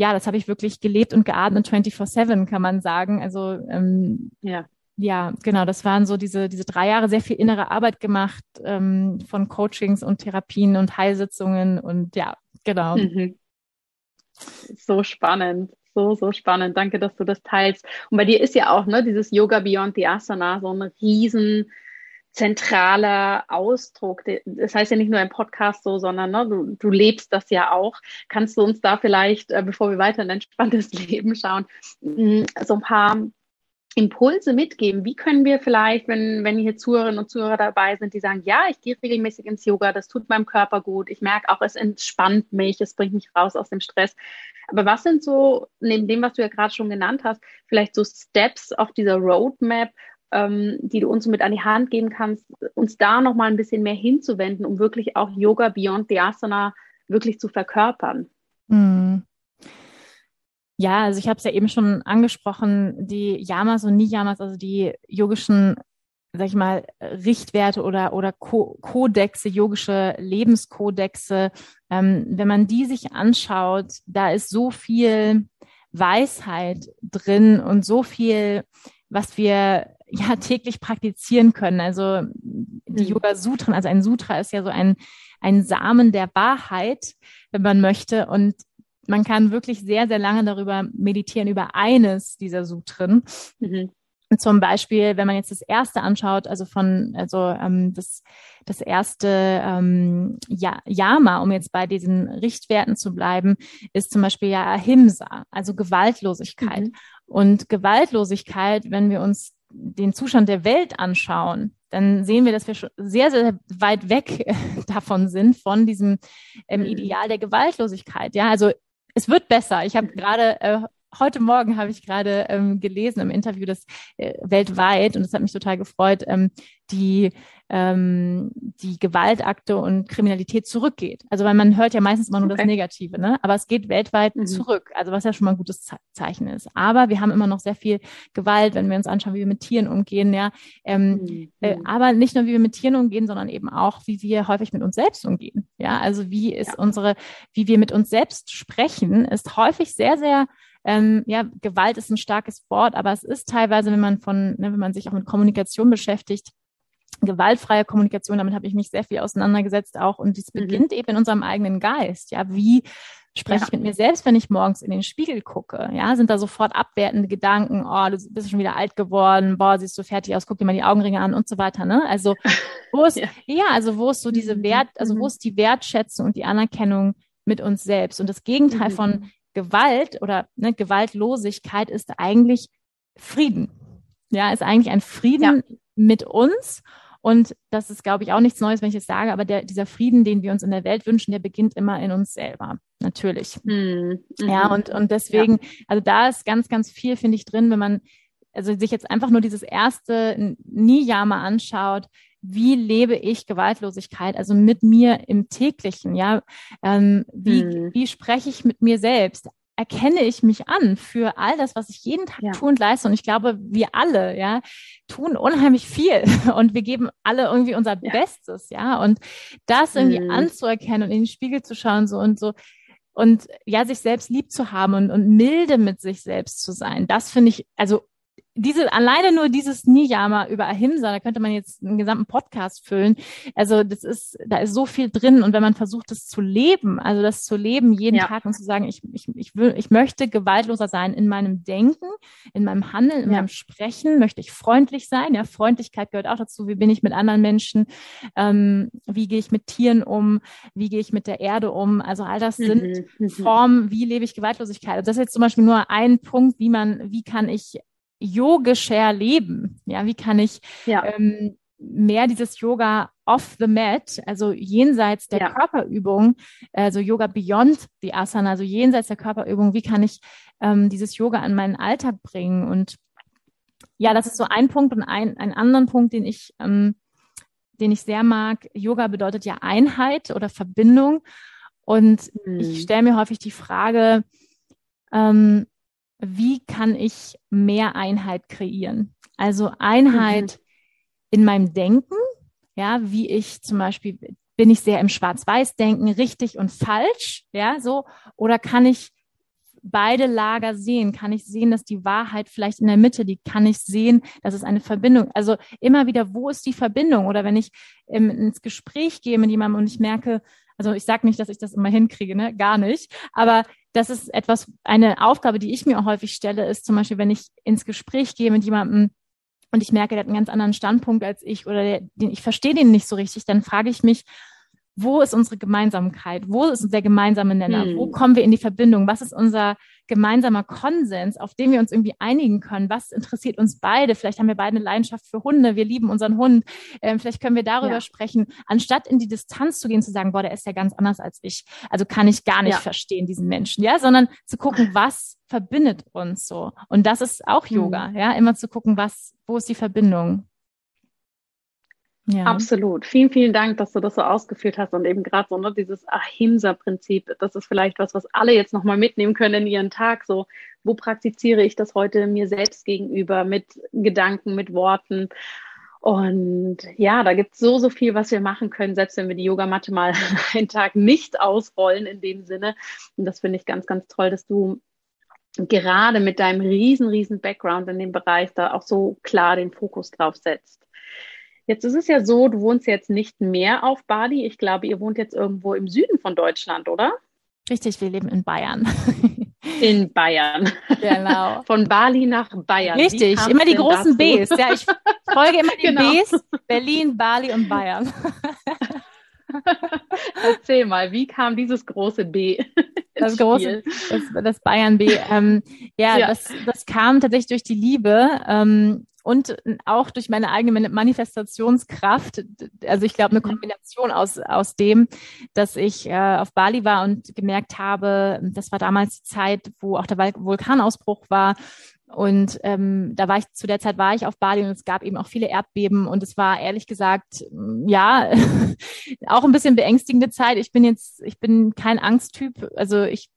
ja, das habe ich wirklich gelebt und geatmet 24-7, kann man sagen. Also ähm, ja ja, genau, das waren so diese, diese drei Jahre sehr viel innere Arbeit gemacht ähm, von Coachings und Therapien und Heilsitzungen und ja, genau. Mhm. So spannend, so, so spannend. Danke, dass du das teilst. Und bei dir ist ja auch, ne, dieses Yoga Beyond the Asana so ein riesen zentraler Ausdruck. Das heißt ja nicht nur im Podcast so, sondern ne, du, du lebst das ja auch. Kannst du uns da vielleicht, äh, bevor wir weiter in ein entspanntes Leben schauen, mm, so ein paar Impulse mitgeben? Wie können wir vielleicht, wenn, wenn hier Zuhörerinnen und Zuhörer dabei sind, die sagen, ja, ich gehe regelmäßig ins Yoga, das tut meinem Körper gut, ich merke auch, es entspannt mich, es bringt mich raus aus dem Stress. Aber was sind so, neben dem, was du ja gerade schon genannt hast, vielleicht so Steps auf dieser Roadmap, ähm, die du uns mit an die Hand geben kannst, uns da nochmal ein bisschen mehr hinzuwenden, um wirklich auch Yoga Beyond the Asana wirklich zu verkörpern? Mm. Ja, also ich habe es ja eben schon angesprochen, die Yamas und Niyamas, also die yogischen, sag ich mal, Richtwerte oder, oder Kodexe, yogische Lebenskodexe, ähm, wenn man die sich anschaut, da ist so viel Weisheit drin und so viel, was wir ja täglich praktizieren können. Also die mhm. Yoga Sutren, also ein Sutra ist ja so ein, ein Samen der Wahrheit, wenn man möchte. Und man kann wirklich sehr, sehr lange darüber meditieren, über eines dieser Sutren. Mhm. Zum Beispiel, wenn man jetzt das erste anschaut, also von, also ähm, das, das erste ähm, ja, Yama, um jetzt bei diesen Richtwerten zu bleiben, ist zum Beispiel ja Ahimsa, also Gewaltlosigkeit. Mhm. Und Gewaltlosigkeit, wenn wir uns den Zustand der Welt anschauen, dann sehen wir, dass wir schon sehr, sehr weit weg davon sind, von diesem ähm, mhm. Ideal der Gewaltlosigkeit. Ja, also es wird besser. Ich habe gerade äh, heute Morgen habe ich gerade ähm, gelesen im Interview, dass äh, weltweit, und das hat mich total gefreut, ähm, die, ähm, die Gewaltakte und Kriminalität zurückgeht. Also weil man hört ja meistens immer nur okay. das Negative, ne? Aber es geht weltweit mhm. zurück, also was ja schon mal ein gutes Zeichen ist. Aber wir haben immer noch sehr viel Gewalt, wenn wir uns anschauen, wie wir mit Tieren umgehen, ja. Ähm, mhm. äh, aber nicht nur, wie wir mit Tieren umgehen, sondern eben auch, wie wir häufig mit uns selbst umgehen. Ja, also wie ist ja. unsere, wie wir mit uns selbst sprechen, ist häufig sehr, sehr ähm, ja, Gewalt ist ein starkes Wort, aber es ist teilweise, wenn man von, ne, wenn man sich auch mit Kommunikation beschäftigt, gewaltfreie Kommunikation, damit habe ich mich sehr viel auseinandergesetzt auch und dies mhm. beginnt eben in unserem eigenen Geist. Ja, wie spreche ja. ich mit mir selbst, wenn ich morgens in den Spiegel gucke? Ja, sind da sofort abwertende Gedanken, oh, du bist schon wieder alt geworden, boah, siehst du fertig aus, guck dir mal die Augenringe an und so weiter, ne? Also, wo ist, ja. ja, also wo ist so diese mhm. Wert, also wo mhm. ist die Wertschätzung und die Anerkennung mit uns selbst? Und das Gegenteil mhm. von Gewalt oder ne, Gewaltlosigkeit ist eigentlich Frieden. Ja, ist eigentlich ein Frieden ja. mit uns. Und das ist, glaube ich, auch nichts Neues, wenn ich es sage, aber der, dieser Frieden, den wir uns in der Welt wünschen, der beginnt immer in uns selber. Natürlich. Mhm. Ja, und, und deswegen, ja. also da ist ganz, ganz viel, finde ich, drin, wenn man also sich jetzt einfach nur dieses erste Niyama anschaut, wie lebe ich Gewaltlosigkeit, also mit mir im täglichen, ja, ähm, wie, hm. wie spreche ich mit mir selbst? erkenne ich mich an für all das, was ich jeden Tag ja. tue und leiste. Und ich glaube, wir alle, ja, tun unheimlich viel und wir geben alle irgendwie unser ja. Bestes, ja. Und das irgendwie mhm. anzuerkennen und in den Spiegel zu schauen, so und so, und ja, sich selbst lieb zu haben und, und milde mit sich selbst zu sein, das finde ich, also diese, alleine nur dieses Niyama über Ahimsa, da könnte man jetzt einen gesamten Podcast füllen. Also das ist, da ist so viel drin. Und wenn man versucht, das zu leben, also das zu leben jeden ja. Tag und zu sagen, ich, ich, ich will, ich möchte gewaltloser sein in meinem Denken, in meinem Handeln, in ja. meinem Sprechen, möchte ich freundlich sein. Ja, Freundlichkeit gehört auch dazu. Wie bin ich mit anderen Menschen? Ähm, wie gehe ich mit Tieren um? Wie gehe ich mit der Erde um? Also all das sind mhm. mhm. Formen, wie lebe ich Gewaltlosigkeit. Also das ist jetzt zum Beispiel nur ein Punkt, wie man, wie kann ich yogischer leben? Ja, wie kann ich ja. ähm, mehr dieses Yoga off the mat, also jenseits der ja. Körperübung, also Yoga beyond the Asana, also jenseits der Körperübung, wie kann ich ähm, dieses Yoga an meinen Alltag bringen? Und ja, das ist so ein Punkt und ein, ein anderen Punkt, den ich, ähm, den ich sehr mag. Yoga bedeutet ja Einheit oder Verbindung. Und hm. ich stelle mir häufig die Frage, ähm, wie kann ich mehr Einheit kreieren? Also Einheit mhm. in meinem Denken, ja, wie ich zum Beispiel, bin ich sehr im Schwarz-Weiß-Denken, richtig und falsch, ja, so, oder kann ich beide Lager sehen? Kann ich sehen, dass die Wahrheit vielleicht in der Mitte liegt? Kann ich sehen, dass es eine Verbindung? Also immer wieder, wo ist die Verbindung? Oder wenn ich ähm, ins Gespräch gehe mit jemandem und ich merke, also ich sage nicht, dass ich das immer hinkriege, ne? gar nicht. Aber das ist etwas, eine Aufgabe, die ich mir auch häufig stelle, ist zum Beispiel, wenn ich ins Gespräch gehe mit jemandem und ich merke, der hat einen ganz anderen Standpunkt als ich oder der, den, ich verstehe den nicht so richtig, dann frage ich mich, wo ist unsere Gemeinsamkeit? Wo ist der gemeinsame Nenner? Hm. Wo kommen wir in die Verbindung? Was ist unser gemeinsamer Konsens, auf den wir uns irgendwie einigen können? Was interessiert uns beide? Vielleicht haben wir beide eine Leidenschaft für Hunde. Wir lieben unseren Hund. Ähm, vielleicht können wir darüber ja. sprechen, anstatt in die Distanz zu gehen, zu sagen, boah, der ist ja ganz anders als ich. Also kann ich gar nicht ja. verstehen, diesen Menschen, ja, sondern zu gucken, was verbindet uns so. Und das ist auch hm. Yoga, ja, immer zu gucken, was, wo ist die Verbindung? Ja. Absolut. Vielen, vielen Dank, dass du das so ausgeführt hast und eben gerade so ne, dieses Ahimsa-Prinzip. Das ist vielleicht was, was alle jetzt nochmal mitnehmen können in ihren Tag. So, wo praktiziere ich das heute mir selbst gegenüber mit Gedanken, mit Worten? Und ja, da gibt es so, so viel, was wir machen können, selbst wenn wir die Yogamatte mal einen Tag nicht ausrollen in dem Sinne. Und das finde ich ganz, ganz toll, dass du gerade mit deinem riesen, riesen Background in dem Bereich da auch so klar den Fokus drauf setzt. Jetzt ist es ja so, du wohnst jetzt nicht mehr auf Bali. Ich glaube, ihr wohnt jetzt irgendwo im Süden von Deutschland, oder? Richtig, wir leben in Bayern. In Bayern. Genau. Von Bali nach Bayern. Richtig, immer die großen dazu? Bs. Ja, ich folge immer die genau. Bs. Berlin, Bali und Bayern. Erzähl mal, wie kam dieses große B? Das große, das, das Bayern B. Ähm, ja, ja, Das, das kam tatsächlich durch die Liebe. Ähm, und auch durch meine eigene Manifestationskraft. Also ich glaube, eine mhm. Kombination aus, aus dem, dass ich äh, auf Bali war und gemerkt habe, das war damals die Zeit, wo auch der Vulkanausbruch war und ähm, da war ich, zu der Zeit war ich auf Bali und es gab eben auch viele Erdbeben und es war ehrlich gesagt, ja, auch ein bisschen beängstigende Zeit. Ich bin jetzt, ich bin kein Angsttyp. Also ich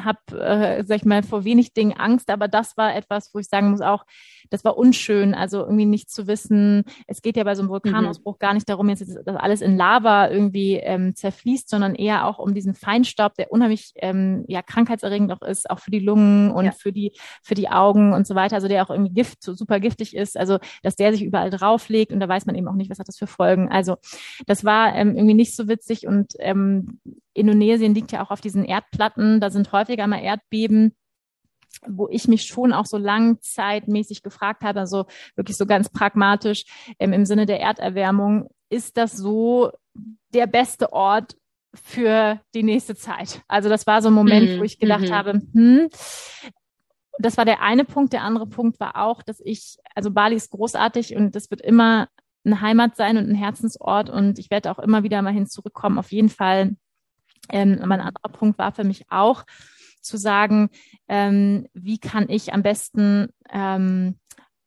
habe, äh, sag ich mal, vor wenig Dingen Angst, aber das war etwas, wo ich sagen muss auch, das war unschön. Also irgendwie nicht zu wissen, es geht ja bei so einem Vulkanausbruch mhm. gar nicht darum, jetzt dass alles in Lava irgendwie ähm, zerfließt, sondern eher auch um diesen Feinstaub, der unheimlich ähm, ja krankheitserregend auch ist, auch für die Lungen und ja. für die für die Augen und so weiter, also der auch irgendwie Gift, so super giftig ist, also dass der sich überall drauflegt und da weiß man eben auch nicht, was hat das für Folgen. Also das war ähm, irgendwie nicht so witzig und ähm, Indonesien liegt ja auch auf diesen Erdplatten, da sind häufiger mal Erdbeben wo ich mich schon auch so langzeitmäßig gefragt habe, also wirklich so ganz pragmatisch ähm, im Sinne der Erderwärmung, ist das so der beste Ort für die nächste Zeit? Also das war so ein Moment, mhm. wo ich gedacht mhm. habe, hm, das war der eine Punkt. Der andere Punkt war auch, dass ich, also Bali ist großartig und das wird immer eine Heimat sein und ein Herzensort und ich werde auch immer wieder mal hin zurückkommen. Auf jeden Fall. Ähm, aber ein anderer Punkt war für mich auch zu sagen, ähm, wie kann ich am besten ähm,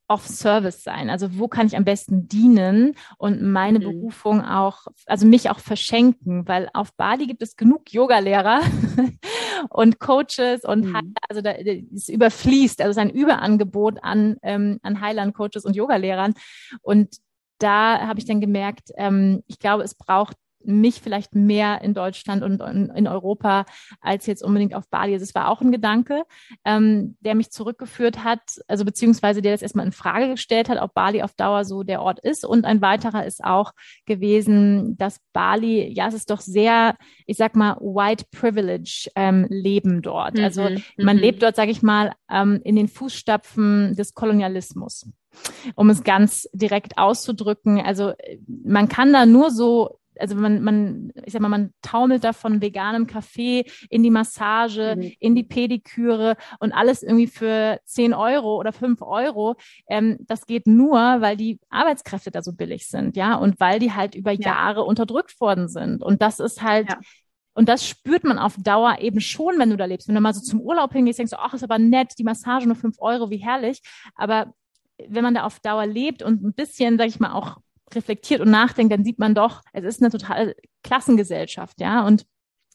of Service sein? Also wo kann ich am besten dienen und meine mhm. Berufung auch, also mich auch verschenken? Weil auf Bali gibt es genug Yogalehrer und Coaches und mhm. also da ist überfließt, also es ist ein Überangebot an, ähm, an Heilern, Coaches und Yogalehrern. Und da habe ich dann gemerkt, ähm, ich glaube, es braucht mich vielleicht mehr in Deutschland und in Europa als jetzt unbedingt auf Bali. Also es war auch ein Gedanke, ähm, der mich zurückgeführt hat, also beziehungsweise der das erstmal in Frage gestellt hat, ob Bali auf Dauer so der Ort ist. Und ein weiterer ist auch gewesen, dass Bali, ja, es ist doch sehr, ich sag mal, White Privilege ähm, Leben dort. Mhm, also man mhm. lebt dort, sage ich mal, ähm, in den Fußstapfen des Kolonialismus um es ganz direkt auszudrücken. Also man kann da nur so also man, man, ich sag mal, man taumelt da von veganem Kaffee in die Massage, mhm. in die Pediküre und alles irgendwie für 10 Euro oder 5 Euro. Ähm, das geht nur, weil die Arbeitskräfte da so billig sind, ja, und weil die halt über ja. Jahre unterdrückt worden sind. Und das ist halt, ja. Und das spürt man auf Dauer eben schon, wenn du da lebst. Wenn du mal so zum Urlaub hingehst, denkst du, ach, ist aber nett, die Massage nur 5 Euro, wie herrlich. Aber wenn man da auf Dauer lebt und ein bisschen, sag ich mal, auch reflektiert und nachdenkt, dann sieht man doch, es ist eine total Klassengesellschaft, ja, und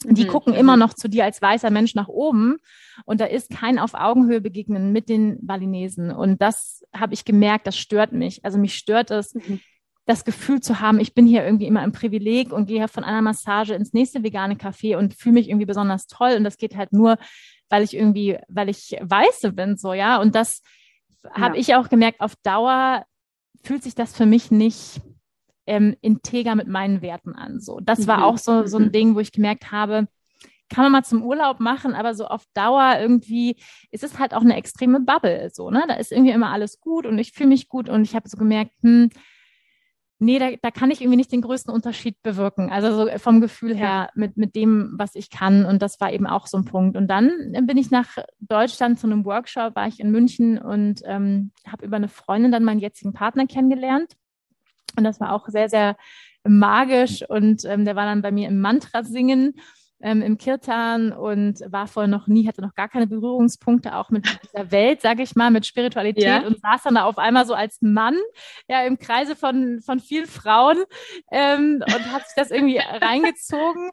die mhm. gucken immer noch zu dir als weißer Mensch nach oben und da ist kein auf Augenhöhe begegnen mit den Balinesen und das habe ich gemerkt, das stört mich. Also mich stört es, mhm. das Gefühl zu haben, ich bin hier irgendwie immer im Privileg und gehe von einer Massage ins nächste vegane Café und fühle mich irgendwie besonders toll und das geht halt nur, weil ich irgendwie, weil ich Weiße bin, so ja und das ja. habe ich auch gemerkt, auf Dauer fühlt sich das für mich nicht ähm, integer mit meinen Werten an. So, das war mhm. auch so, so ein mhm. Ding, wo ich gemerkt habe, kann man mal zum Urlaub machen, aber so auf Dauer irgendwie ist es halt auch eine extreme Bubble. So, ne? Da ist irgendwie immer alles gut und ich fühle mich gut und ich habe so gemerkt, hm, nee, da, da kann ich irgendwie nicht den größten Unterschied bewirken. Also so vom Gefühl her mit, mit dem, was ich kann. Und das war eben auch so ein Punkt. Und dann bin ich nach Deutschland zu einem Workshop, war ich in München und ähm, habe über eine Freundin dann meinen jetzigen Partner kennengelernt. Und das war auch sehr, sehr magisch. Und ähm, der war dann bei mir im Mantra singen ähm, im Kirtan und war vorher noch nie, hatte noch gar keine Berührungspunkte auch mit dieser Welt, sage ich mal, mit Spiritualität ja. und saß dann da auf einmal so als Mann ja im Kreise von von vielen Frauen ähm, und hat sich das irgendwie reingezogen,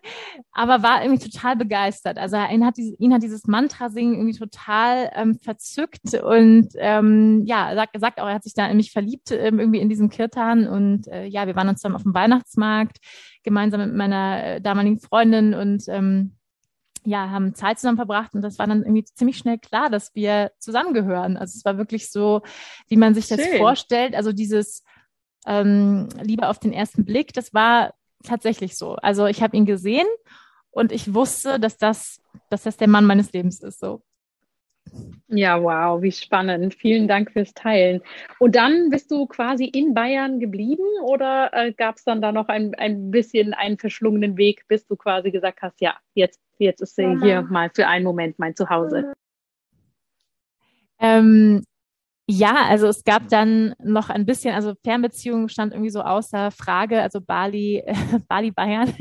aber war irgendwie total begeistert. Also ihn hat, diese, ihn hat dieses Mantra-Singen irgendwie total ähm, verzückt und ähm, ja, sagt, sagt auch, er hat sich da in mich verliebt ähm, irgendwie in diesem Kirtan und äh, ja, wir waren uns dann auf dem Weihnachtsmarkt gemeinsam mit meiner äh, damaligen Freundin und ähm, ja, haben Zeit zusammen verbracht und das war dann irgendwie ziemlich schnell klar, dass wir zusammengehören. Also es war wirklich so, wie man sich das Schön. vorstellt. Also dieses ähm, Liebe auf den ersten Blick, das war tatsächlich so. Also ich habe ihn gesehen und ich wusste, dass das, dass das der Mann meines Lebens ist. So. Ja, wow, wie spannend. Vielen Dank fürs Teilen. Und dann bist du quasi in Bayern geblieben oder äh, gab es dann da noch ein, ein bisschen einen verschlungenen Weg, bis du quasi gesagt hast, ja, jetzt, jetzt ist sie hier mal für einen Moment mein Zuhause? Ähm, ja, also es gab dann noch ein bisschen, also Fernbeziehung stand irgendwie so außer Frage. Also Bali, Bali Bayern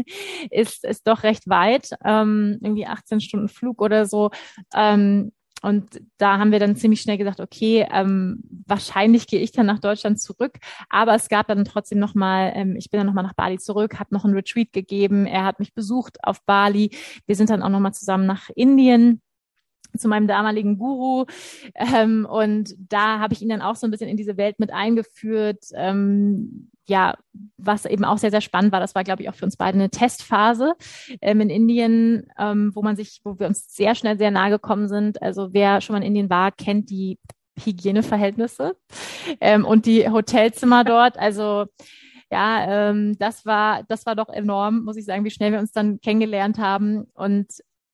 ist, ist doch recht weit, ähm, irgendwie 18 Stunden Flug oder so. Ähm, und da haben wir dann ziemlich schnell gesagt, okay, ähm, wahrscheinlich gehe ich dann nach Deutschland zurück. Aber es gab dann trotzdem nochmal, ähm, ich bin dann nochmal nach Bali zurück, habe noch ein Retreat gegeben. Er hat mich besucht auf Bali. Wir sind dann auch nochmal zusammen nach Indien zu meinem damaligen Guru. Ähm, und da habe ich ihn dann auch so ein bisschen in diese Welt mit eingeführt. Ähm, ja, was eben auch sehr, sehr spannend war, das war, glaube ich, auch für uns beide eine Testphase ähm, in Indien, ähm, wo man sich, wo wir uns sehr schnell sehr nahe gekommen sind. Also wer schon mal in Indien war, kennt die Hygieneverhältnisse ähm, und die Hotelzimmer dort. Also ja, ähm, das war, das war doch enorm, muss ich sagen, wie schnell wir uns dann kennengelernt haben. Und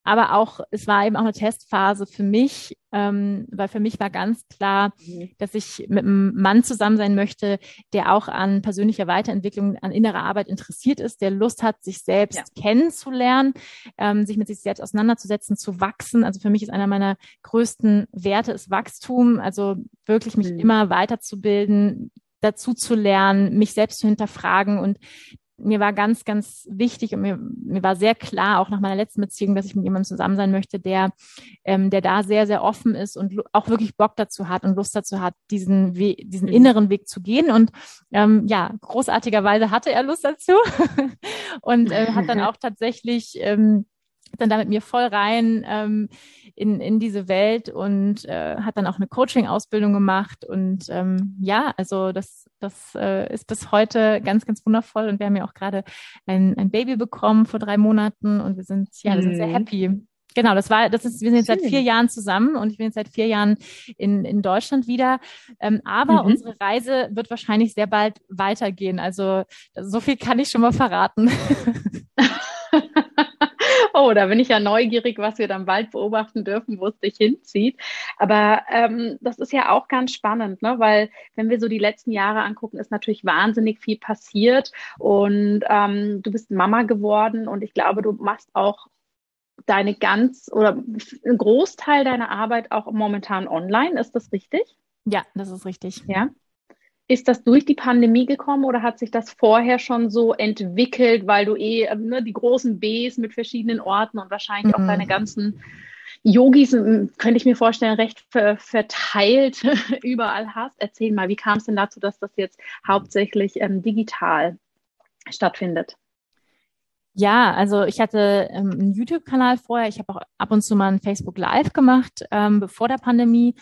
aber auch, es war eben auch eine Testphase für mich, ähm, weil für mich war ganz klar, mhm. dass ich mit einem Mann zusammen sein möchte, der auch an persönlicher Weiterentwicklung, an innerer Arbeit interessiert ist, der Lust hat, sich selbst ja. kennenzulernen, ähm, sich mit sich selbst auseinanderzusetzen, zu wachsen. Also für mich ist einer meiner größten Werte ist Wachstum, also wirklich mich mhm. immer weiterzubilden, dazu zu lernen, mich selbst zu hinterfragen und mir war ganz, ganz wichtig und mir, mir war sehr klar, auch nach meiner letzten Beziehung, dass ich mit jemandem zusammen sein möchte, der, ähm, der da sehr, sehr offen ist und auch wirklich Bock dazu hat und Lust dazu hat, diesen, We diesen mhm. inneren Weg zu gehen. Und ähm, ja, großartigerweise hatte er Lust dazu und äh, hat dann auch tatsächlich ähm, dann da mit mir voll rein ähm, in, in diese Welt und äh, hat dann auch eine Coaching-Ausbildung gemacht. Und ähm, ja, also das, das äh, ist bis heute ganz, ganz wundervoll. Und wir haben ja auch gerade ein, ein Baby bekommen vor drei Monaten und wir sind, ja, wir sind sehr mhm. happy. Genau, das war, das ist, wir sind jetzt seit vier Jahren zusammen und ich bin jetzt seit vier Jahren in, in Deutschland wieder. Ähm, aber mhm. unsere Reise wird wahrscheinlich sehr bald weitergehen. Also so viel kann ich schon mal verraten. Oh, da bin ich ja neugierig, was wir dann bald beobachten dürfen, wo es dich hinzieht. Aber ähm, das ist ja auch ganz spannend, ne? weil wenn wir so die letzten Jahre angucken, ist natürlich wahnsinnig viel passiert und ähm, du bist Mama geworden und ich glaube, du machst auch deine ganz oder einen Großteil deiner Arbeit auch momentan online. Ist das richtig? Ja, das ist richtig. Ja. Ist das durch die Pandemie gekommen oder hat sich das vorher schon so entwickelt, weil du eh ähm, ne, die großen Bs mit verschiedenen Orten und wahrscheinlich mhm. auch deine ganzen Yogis, könnte ich mir vorstellen, recht ver verteilt überall hast? Erzähl mal, wie kam es denn dazu, dass das jetzt hauptsächlich ähm, digital stattfindet? Ja, also ich hatte ähm, einen YouTube-Kanal vorher. Ich habe auch ab und zu mal ein Facebook Live gemacht, ähm, bevor der Pandemie.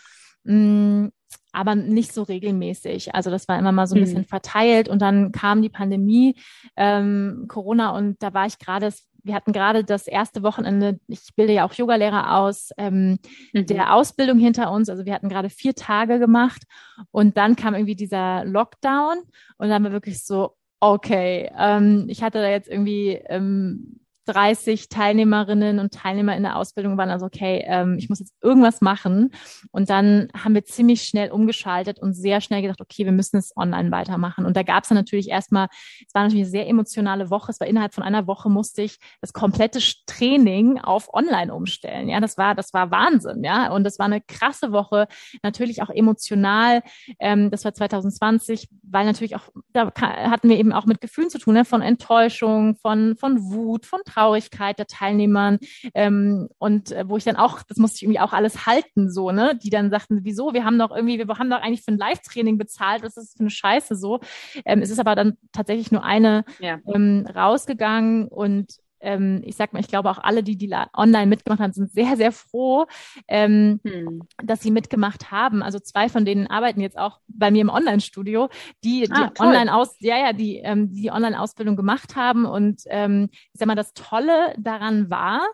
Mm, aber nicht so regelmäßig. Also das war immer mal so ein mhm. bisschen verteilt und dann kam die Pandemie, ähm, Corona und da war ich gerade, wir hatten gerade das erste Wochenende, ich bilde ja auch Yogalehrer aus, ähm, mhm. der Ausbildung hinter uns. Also wir hatten gerade vier Tage gemacht und dann kam irgendwie dieser Lockdown und dann war wirklich so, okay, ähm, ich hatte da jetzt irgendwie ähm, 30 Teilnehmerinnen und Teilnehmer in der Ausbildung waren also, okay, ähm, ich muss jetzt irgendwas machen. Und dann haben wir ziemlich schnell umgeschaltet und sehr schnell gedacht, okay, wir müssen es online weitermachen. Und da gab es dann natürlich erstmal, es war natürlich eine sehr emotionale Woche. Es war innerhalb von einer Woche musste ich das komplette Training auf online umstellen. Ja, das war, das war Wahnsinn. Ja, und das war eine krasse Woche. Natürlich auch emotional. Ähm, das war 2020, weil natürlich auch, da hatten wir eben auch mit Gefühlen zu tun, ne? von Enttäuschung, von, von Wut, von Traurigkeit der Teilnehmern ähm, und äh, wo ich dann auch, das musste ich irgendwie auch alles halten, so, ne, die dann sagten, wieso, wir haben doch irgendwie, wir haben doch eigentlich für ein Live-Training bezahlt, was ist das für eine Scheiße so. Ähm, es ist aber dann tatsächlich nur eine ja. ähm, rausgegangen und ähm, ich sag mal, ich glaube auch alle, die die online mitgemacht haben, sind sehr, sehr froh, ähm, hm. dass sie mitgemacht haben. Also zwei von denen arbeiten jetzt auch bei mir im Online-Studio, die die ah, online aus, ja, ja, die ähm, die Online-Ausbildung gemacht haben. Und ähm, ich sag mal, das Tolle daran war,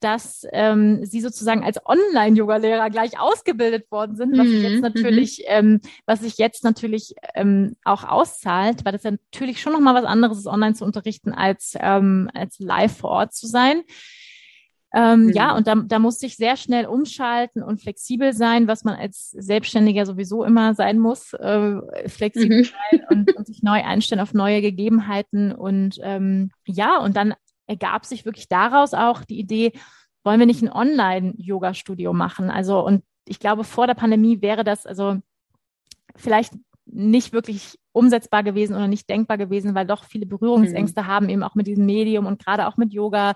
dass ähm, sie sozusagen als Online-Yoga-Lehrer gleich ausgebildet worden sind, was sich jetzt mhm, natürlich, mhm. ähm, was sich jetzt natürlich ähm, auch auszahlt, weil das ja natürlich schon nochmal was anderes ist, online zu unterrichten, als, ähm, als live vor Ort zu sein. Ähm, mhm. Ja, und da, da musste ich sehr schnell umschalten und flexibel sein, was man als Selbstständiger sowieso immer sein muss, äh, flexibel mhm. sein und, und, sich neu einstellen auf neue Gegebenheiten und ähm, ja, und dann ergab sich wirklich daraus auch die Idee, wollen wir nicht ein Online-Yoga-Studio machen? Also, und ich glaube, vor der Pandemie wäre das also vielleicht nicht wirklich umsetzbar gewesen oder nicht denkbar gewesen, weil doch viele Berührungsängste mhm. haben, eben auch mit diesem Medium und gerade auch mit Yoga,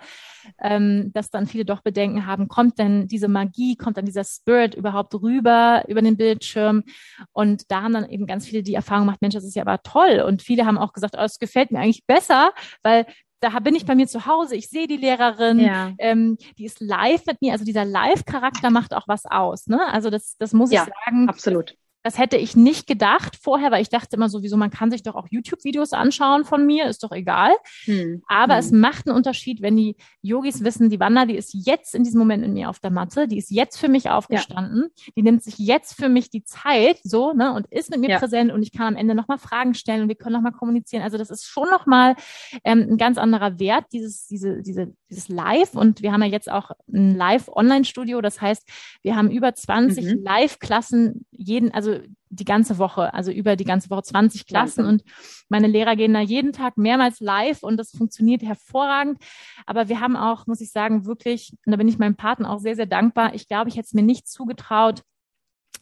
ähm, dass dann viele doch Bedenken haben, kommt denn diese Magie, kommt dann dieser Spirit überhaupt rüber über den Bildschirm? Und da haben dann eben ganz viele die Erfahrung gemacht, Mensch, das ist ja aber toll. Und viele haben auch gesagt, oh, es gefällt mir eigentlich besser, weil da bin ich bei mir zu Hause, ich sehe die Lehrerin, ja. ähm, die ist live mit mir, also dieser Live-Charakter macht auch was aus. Ne? Also das, das muss ja, ich sagen. Absolut. Das hätte ich nicht gedacht vorher, weil ich dachte immer sowieso, man kann sich doch auch YouTube-Videos anschauen von mir, ist doch egal. Hm. Aber hm. es macht einen Unterschied, wenn die Yogis wissen, die Wanda, die ist jetzt in diesem Moment mit mir auf der Matte, die ist jetzt für mich aufgestanden, ja. die nimmt sich jetzt für mich die Zeit, so, ne, und ist mit mir ja. präsent und ich kann am Ende nochmal Fragen stellen und wir können nochmal kommunizieren. Also das ist schon nochmal ähm, ein ganz anderer Wert, dieses, diese, diese, dieses Live. Und wir haben ja jetzt auch ein Live-Online-Studio. Das heißt, wir haben über 20 mhm. Live-Klassen jeden, also die ganze Woche, also über die ganze Woche 20 Klassen und meine Lehrer gehen da jeden Tag mehrmals live und das funktioniert hervorragend. Aber wir haben auch, muss ich sagen, wirklich, und da bin ich meinem Paten auch sehr, sehr dankbar. Ich glaube, ich hätte es mir nicht zugetraut,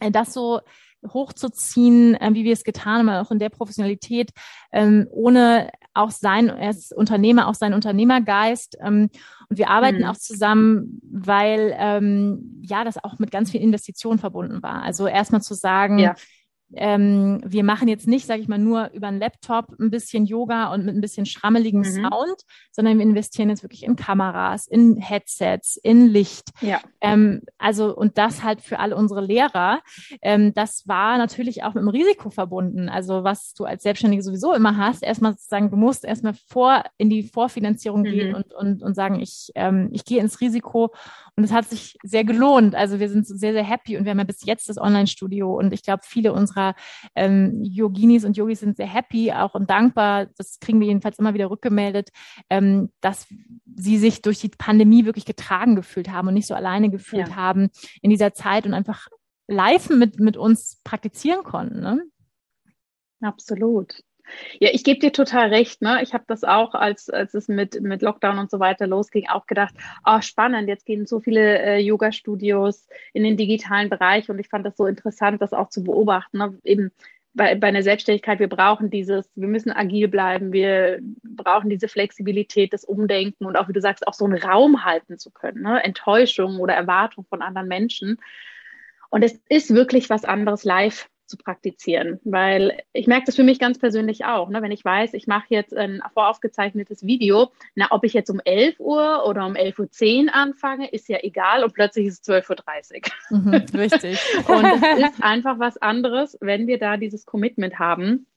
äh, das so hochzuziehen, äh, wie wir es getan haben, auch in der Professionalität, ähm, ohne auch sein, er ist Unternehmer, auch sein Unternehmergeist. Ähm, und wir arbeiten mhm. auch zusammen, weil ähm, ja das auch mit ganz viel Investitionen verbunden war. Also erstmal zu sagen, ja ähm, wir machen jetzt nicht, sage ich mal, nur über einen Laptop ein bisschen Yoga und mit ein bisschen schrammeligem mhm. Sound, sondern wir investieren jetzt wirklich in Kameras, in Headsets, in Licht. Ja. Ähm, also und das halt für alle unsere Lehrer. Ähm, das war natürlich auch mit einem Risiko verbunden. Also was du als Selbstständige sowieso immer hast, erstmal sagen, du musst erstmal vor in die Vorfinanzierung mhm. gehen und, und, und sagen, ich, ähm, ich gehe ins Risiko und es hat sich sehr gelohnt. Also wir sind sehr, sehr happy und wir haben ja bis jetzt das Online-Studio und ich glaube, viele unserer ähm, Yoginis und Yogis sind sehr happy auch und dankbar. Das kriegen wir jedenfalls immer wieder rückgemeldet, ähm, dass sie sich durch die Pandemie wirklich getragen gefühlt haben und nicht so alleine gefühlt ja. haben in dieser Zeit und einfach live mit, mit uns praktizieren konnten. Ne? Absolut. Ja, ich gebe dir total recht. Ne? Ich habe das auch, als, als es mit, mit Lockdown und so weiter losging, auch gedacht, oh, spannend, jetzt gehen so viele äh, Yoga-Studios in den digitalen Bereich und ich fand das so interessant, das auch zu beobachten. Ne? Eben bei, bei einer Selbstständigkeit, wir brauchen dieses, wir müssen agil bleiben, wir brauchen diese Flexibilität, das Umdenken und auch, wie du sagst, auch so einen Raum halten zu können, ne? Enttäuschung oder Erwartung von anderen Menschen. Und es ist wirklich was anderes, live zu praktizieren, weil ich merke das für mich ganz persönlich auch. Ne? Wenn ich weiß, ich mache jetzt ein voraufgezeichnetes Video, na, ob ich jetzt um 11 Uhr oder um 11.10 Uhr anfange, ist ja egal und plötzlich ist es 12.30 Uhr. Mhm, richtig. und es ist einfach was anderes, wenn wir da dieses Commitment haben.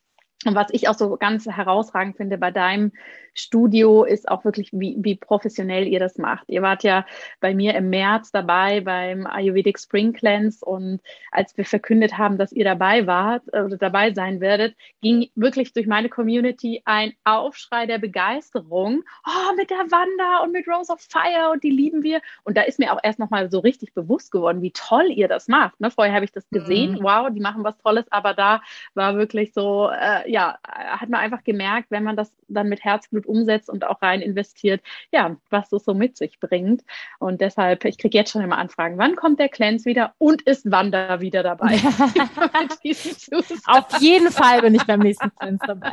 Und was ich auch so ganz herausragend finde bei deinem Studio ist auch wirklich, wie, wie professionell ihr das macht. Ihr wart ja bei mir im März dabei beim Ayurvedic Spring Cleanse und als wir verkündet haben, dass ihr dabei wart oder dabei sein werdet, ging wirklich durch meine Community ein Aufschrei der Begeisterung. Oh, mit der Wanda und mit Rose of Fire und die lieben wir. Und da ist mir auch erst nochmal so richtig bewusst geworden, wie toll ihr das macht. Ne? Vorher habe ich das gesehen, mhm. wow, die machen was Tolles, aber da war wirklich so, äh, ja, hat man einfach gemerkt, wenn man das dann mit Herzblut umsetzt und auch rein investiert, ja, was das so mit sich bringt. Und deshalb, ich kriege jetzt schon immer Anfragen, wann kommt der Cleanse wieder und ist Wanda wieder dabei? auf jeden Fall bin ich beim nächsten Cleanse dabei.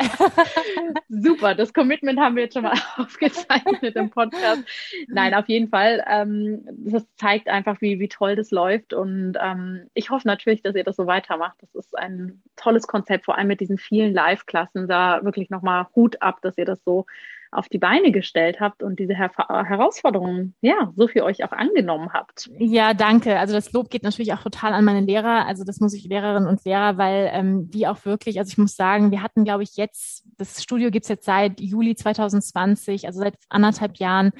Super, das Commitment haben wir jetzt schon mal aufgezeichnet im Podcast. Nein, auf jeden Fall. Ähm, das zeigt einfach, wie, wie toll das läuft. Und ähm, ich hoffe natürlich, dass ihr das so weitermacht. Das ist ein tolles Konzept, vor allem mit diesen vielen Live-Klassen. Da wirklich nochmal Hut ab, dass ihr das so auf die Beine gestellt habt und diese Her Herausforderungen, ja, so für euch auch angenommen habt. Ja, danke. Also das Lob geht natürlich auch total an meine Lehrer. Also das muss ich Lehrerinnen und Lehrer, weil ähm, die auch wirklich, also ich muss sagen, wir hatten, glaube ich, jetzt, das Studio gibt's jetzt seit Juli 2020, also seit anderthalb Jahren.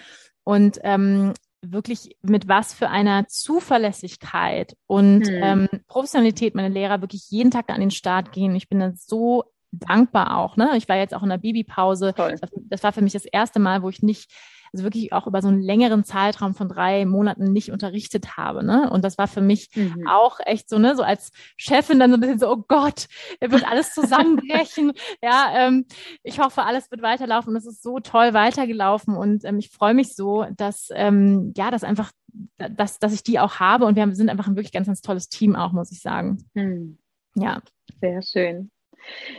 Und ähm, wirklich mit was für einer Zuverlässigkeit und hm. ähm, Professionalität meine Lehrer wirklich jeden Tag an den Start gehen. Ich bin da so dankbar auch. Ne? Ich war jetzt auch in der Babypause. Das war für mich das erste Mal, wo ich nicht, also wirklich auch über so einen längeren Zeitraum von drei Monaten nicht unterrichtet habe. Ne? Und das war für mich mhm. auch echt so, ne, so als Chefin dann so ein bisschen so, oh Gott, er wird alles zusammenbrechen. ja, ähm, ich hoffe, alles wird weiterlaufen. Es ist so toll weitergelaufen und ähm, ich freue mich so, dass ähm, ja, das einfach, dass, dass ich die auch habe und wir sind einfach ein wirklich ganz, ganz tolles Team auch, muss ich sagen. Mhm. Ja. Sehr schön.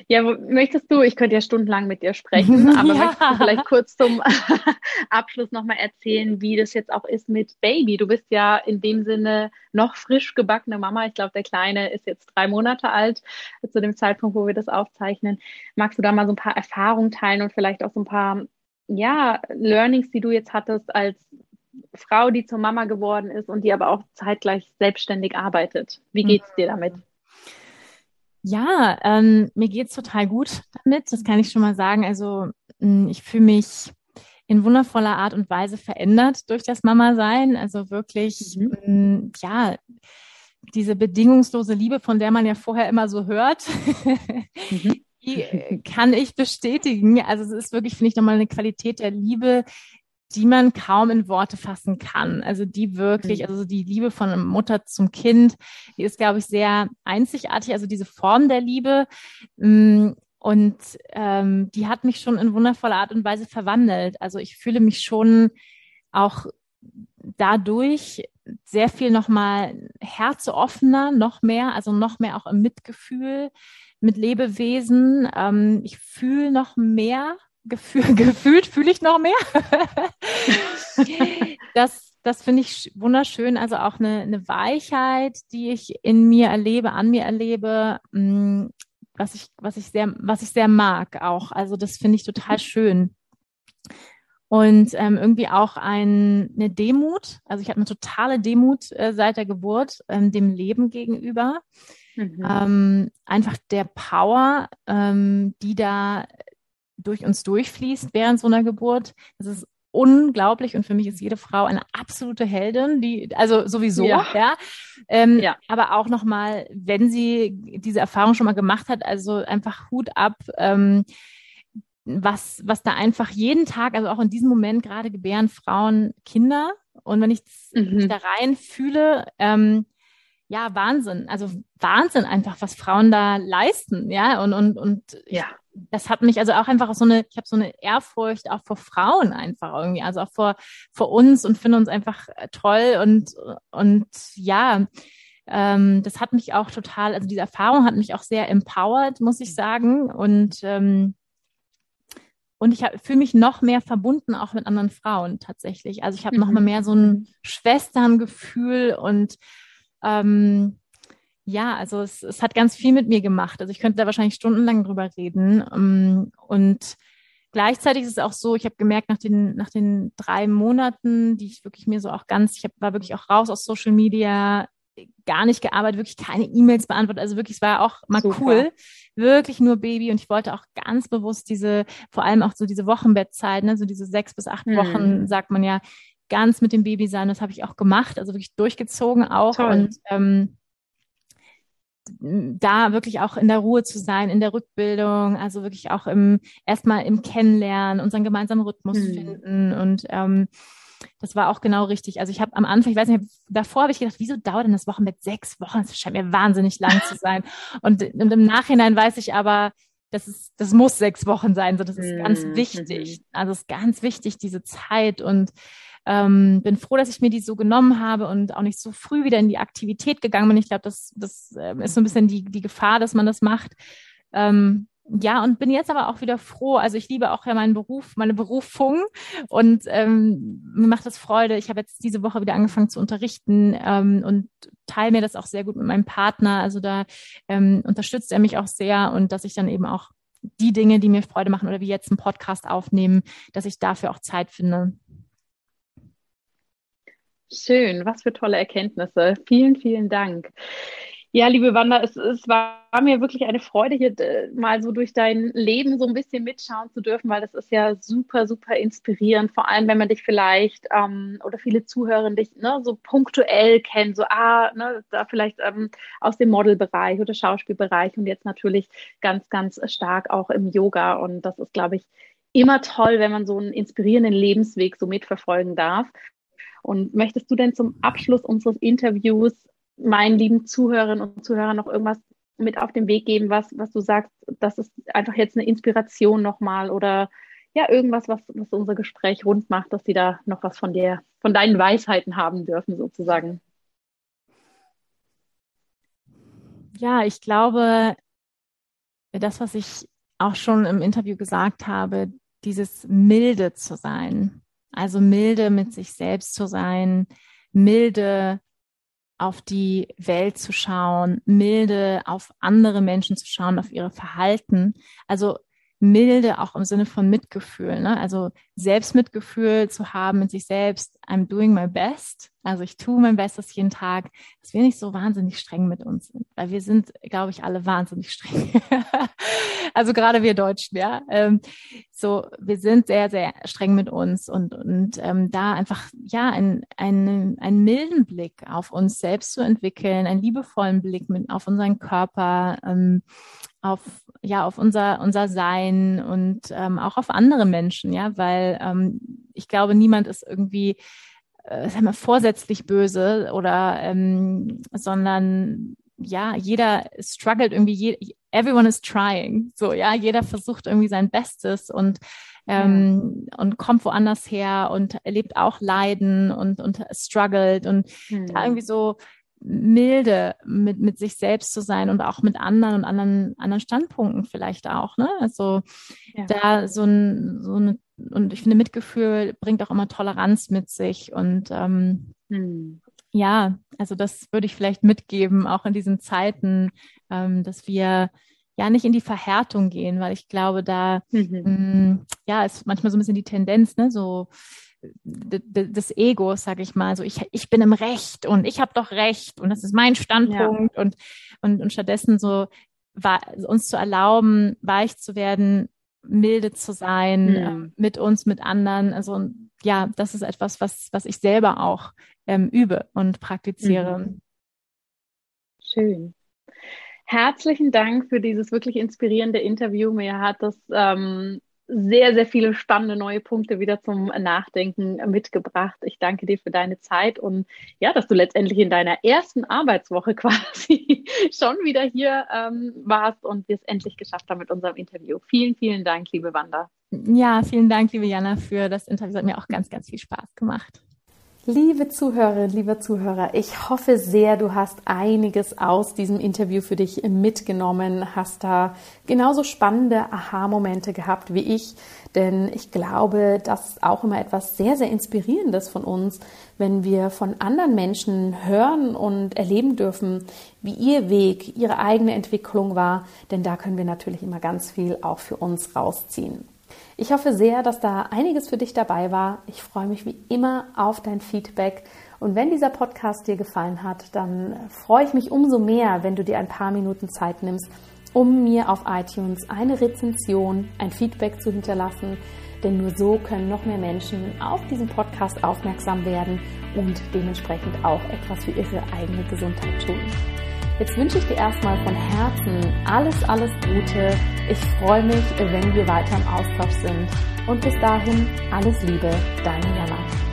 Ja, möchtest du, ich könnte ja stundenlang mit dir sprechen, aber ja. möchtest du vielleicht kurz zum Abschluss nochmal erzählen, wie das jetzt auch ist mit Baby? Du bist ja in dem Sinne noch frisch gebackene Mama. Ich glaube, der Kleine ist jetzt drei Monate alt zu dem Zeitpunkt, wo wir das aufzeichnen. Magst du da mal so ein paar Erfahrungen teilen und vielleicht auch so ein paar, ja, Learnings, die du jetzt hattest als Frau, die zur Mama geworden ist und die aber auch zeitgleich selbstständig arbeitet? Wie geht's dir damit? Ja, ähm, mir geht's total gut damit. Das kann ich schon mal sagen. Also mh, ich fühle mich in wundervoller Art und Weise verändert durch das Mama-Sein. Also wirklich, mhm. mh, ja, diese bedingungslose Liebe, von der man ja vorher immer so hört, mhm. die kann ich bestätigen. Also es ist wirklich, finde ich, nochmal eine Qualität der Liebe, die man kaum in Worte fassen kann. Also die wirklich, mhm. also die Liebe von Mutter zum Kind, die ist, glaube ich, sehr einzigartig. Also diese Form der Liebe. Mm, und ähm, die hat mich schon in wundervoller Art und Weise verwandelt. Also ich fühle mich schon auch dadurch sehr viel nochmal herzoffener, noch mehr, also noch mehr auch im Mitgefühl mit Lebewesen. Ähm, ich fühle noch mehr gefühl, gefühlt fühle ich noch mehr. das das finde ich wunderschön. Also auch eine, eine Weichheit, die ich in mir erlebe, an mir erlebe, mm, was ich, was ich sehr, was ich sehr mag auch. Also das finde ich total schön. Und ähm, irgendwie auch ein, eine Demut. Also ich habe eine totale Demut äh, seit der Geburt ähm, dem Leben gegenüber. Mhm. Ähm, einfach der Power, ähm, die da durch uns durchfließt während so einer Geburt. Das ist unglaublich und für mich ist jede Frau eine absolute Heldin, die also sowieso, ja. ja. Ähm, ja. Aber auch nochmal, wenn sie diese Erfahrung schon mal gemacht hat, also einfach Hut ab. Ähm, was, was da einfach jeden Tag, also auch in diesem Moment gerade gebären Frauen Kinder. Und wenn ich mhm. da rein fühle, ähm, ja, Wahnsinn. Also Wahnsinn einfach, was Frauen da leisten, ja. Und, und, und ja. Das hat mich also auch einfach so eine, ich habe so eine Ehrfurcht auch vor Frauen einfach irgendwie, also auch vor, vor uns und finde uns einfach äh, toll und, und ja, ähm, das hat mich auch total, also diese Erfahrung hat mich auch sehr empowered, muss ich sagen. Und ähm, und ich fühle mich noch mehr verbunden auch mit anderen Frauen tatsächlich. Also ich habe mhm. noch mal mehr so ein Schwesterngefühl und ähm, ja, also es, es hat ganz viel mit mir gemacht. Also ich könnte da wahrscheinlich stundenlang drüber reden. Ähm, und gleichzeitig ist es auch so, ich habe gemerkt, nach den, nach den drei Monaten, die ich wirklich mir so auch ganz, ich hab, war wirklich auch raus aus Social Media, gar nicht gearbeitet, wirklich keine E-Mails beantwortet. Also wirklich, es war auch mal Super. cool. Wirklich nur Baby. Und ich wollte auch ganz bewusst diese, vor allem auch so diese Wochenbettzeit, ne, so diese sechs bis acht hm. Wochen, sagt man ja, ganz mit dem Baby sein. Das habe ich auch gemacht, also wirklich durchgezogen auch. Toll. Und ähm, da wirklich auch in der Ruhe zu sein, in der Rückbildung, also wirklich auch im erstmal im Kennenlernen, unseren gemeinsamen Rhythmus mhm. finden und ähm, das war auch genau richtig. Also ich habe am Anfang, ich weiß nicht, davor habe ich gedacht, wieso dauert denn das Wochenbett sechs Wochen? Das scheint mir wahnsinnig lang zu sein. Und, und im Nachhinein weiß ich aber, das ist, das muss sechs Wochen sein. So, das ist mhm. ganz wichtig. Also es ist ganz wichtig, diese Zeit und ähm, bin froh, dass ich mir die so genommen habe und auch nicht so früh wieder in die Aktivität gegangen bin. Ich glaube, das, das äh, ist so ein bisschen die, die Gefahr, dass man das macht. Ähm, ja, und bin jetzt aber auch wieder froh. Also ich liebe auch ja meinen Beruf, meine Berufung und ähm, mir macht das Freude. Ich habe jetzt diese Woche wieder angefangen zu unterrichten ähm, und teile mir das auch sehr gut mit meinem Partner. Also da ähm, unterstützt er mich auch sehr und dass ich dann eben auch die Dinge, die mir Freude machen oder wie jetzt einen Podcast aufnehmen, dass ich dafür auch Zeit finde. Schön, was für tolle Erkenntnisse. Vielen, vielen Dank. Ja, liebe Wanda, es, es war mir wirklich eine Freude, hier äh, mal so durch dein Leben so ein bisschen mitschauen zu dürfen, weil das ist ja super, super inspirierend, vor allem wenn man dich vielleicht ähm, oder viele Zuhörer dich ne, so punktuell kennen, so ah, ne, da vielleicht ähm, aus dem Modelbereich oder Schauspielbereich und jetzt natürlich ganz, ganz stark auch im Yoga. Und das ist, glaube ich, immer toll, wenn man so einen inspirierenden Lebensweg so mitverfolgen darf. Und möchtest du denn zum Abschluss unseres Interviews meinen lieben Zuhörerinnen und Zuhörern noch irgendwas mit auf den Weg geben, was, was du sagst, das ist einfach jetzt eine Inspiration nochmal oder ja, irgendwas, was, was unser Gespräch rund macht, dass sie da noch was von dir, von deinen Weisheiten haben dürfen, sozusagen. Ja, ich glaube, das, was ich auch schon im Interview gesagt habe, dieses milde zu sein, also milde mit sich selbst zu sein, milde auf die Welt zu schauen, milde auf andere Menschen zu schauen, auf ihre Verhalten. Also milde auch im Sinne von Mitgefühl, ne? also Selbstmitgefühl zu haben mit sich selbst. I'm doing my best. Also ich tue mein Bestes jeden Tag, dass wir nicht so wahnsinnig streng mit uns sind, weil wir sind, glaube ich, alle wahnsinnig streng. also gerade wir Deutschen, ja. Ähm, so, wir sind sehr, sehr streng mit uns und, und ähm, da einfach, ja, einen, einen, einen milden Blick auf uns selbst zu entwickeln, einen liebevollen Blick mit, auf unseren Körper, ähm, auf, ja, auf unser, unser Sein und ähm, auch auf andere Menschen, ja, weil ähm, ich glaube, niemand ist irgendwie äh, sagen wir, vorsätzlich böse oder ähm, sondern ja, jeder struggelt irgendwie, je, everyone is trying. So, ja, jeder versucht irgendwie sein Bestes und ähm, ja. und kommt woanders her und erlebt auch Leiden und, und struggelt und mhm. da irgendwie so milde mit, mit sich selbst zu sein und auch mit anderen und anderen, anderen Standpunkten vielleicht auch. Ne? Also ja. da so ein, so eine, und ich finde, Mitgefühl bringt auch immer Toleranz mit sich und ähm, hm. Ja, also das würde ich vielleicht mitgeben, auch in diesen Zeiten, ähm, dass wir ja nicht in die Verhärtung gehen, weil ich glaube, da mhm. mh, mm, ja ist manchmal so ein bisschen die Tendenz, ne, so des Egos, sage ich mal, so ich, ich bin im Recht und ich habe doch Recht und das ist mein Standpunkt ja. und, und, und stattdessen so war, uns zu erlauben, weich zu werden, milde zu sein mhm. ähm, mit uns, mit anderen. Also ja, das ist etwas, was, was ich selber auch ähm, übe und praktiziere. Mhm. Schön. Herzlichen Dank für dieses wirklich inspirierende Interview. Mir hat das ähm, sehr, sehr viele spannende neue Punkte wieder zum Nachdenken mitgebracht. Ich danke dir für deine Zeit und ja, dass du letztendlich in deiner ersten Arbeitswoche quasi schon wieder hier ähm, warst und wir es endlich geschafft haben mit unserem Interview. Vielen, vielen Dank, liebe Wanda. Ja, vielen Dank, liebe Jana, für das Interview. Es hat mir auch ganz, ganz viel Spaß gemacht. Liebe Zuhörerinnen, lieber Zuhörer, ich hoffe sehr, du hast einiges aus diesem Interview für dich mitgenommen, hast da genauso spannende Aha-Momente gehabt wie ich, denn ich glaube, das ist auch immer etwas sehr, sehr Inspirierendes von uns, wenn wir von anderen Menschen hören und erleben dürfen, wie ihr Weg, ihre eigene Entwicklung war, denn da können wir natürlich immer ganz viel auch für uns rausziehen. Ich hoffe sehr, dass da einiges für dich dabei war. Ich freue mich wie immer auf dein Feedback. Und wenn dieser Podcast dir gefallen hat, dann freue ich mich umso mehr, wenn du dir ein paar Minuten Zeit nimmst, um mir auf iTunes eine Rezension, ein Feedback zu hinterlassen. Denn nur so können noch mehr Menschen auf diesen Podcast aufmerksam werden und dementsprechend auch etwas für ihre eigene Gesundheit tun. Jetzt wünsche ich dir erstmal von Herzen alles, alles Gute. Ich freue mich, wenn wir weiter im Austausch sind. Und bis dahin, alles Liebe, deine Jana.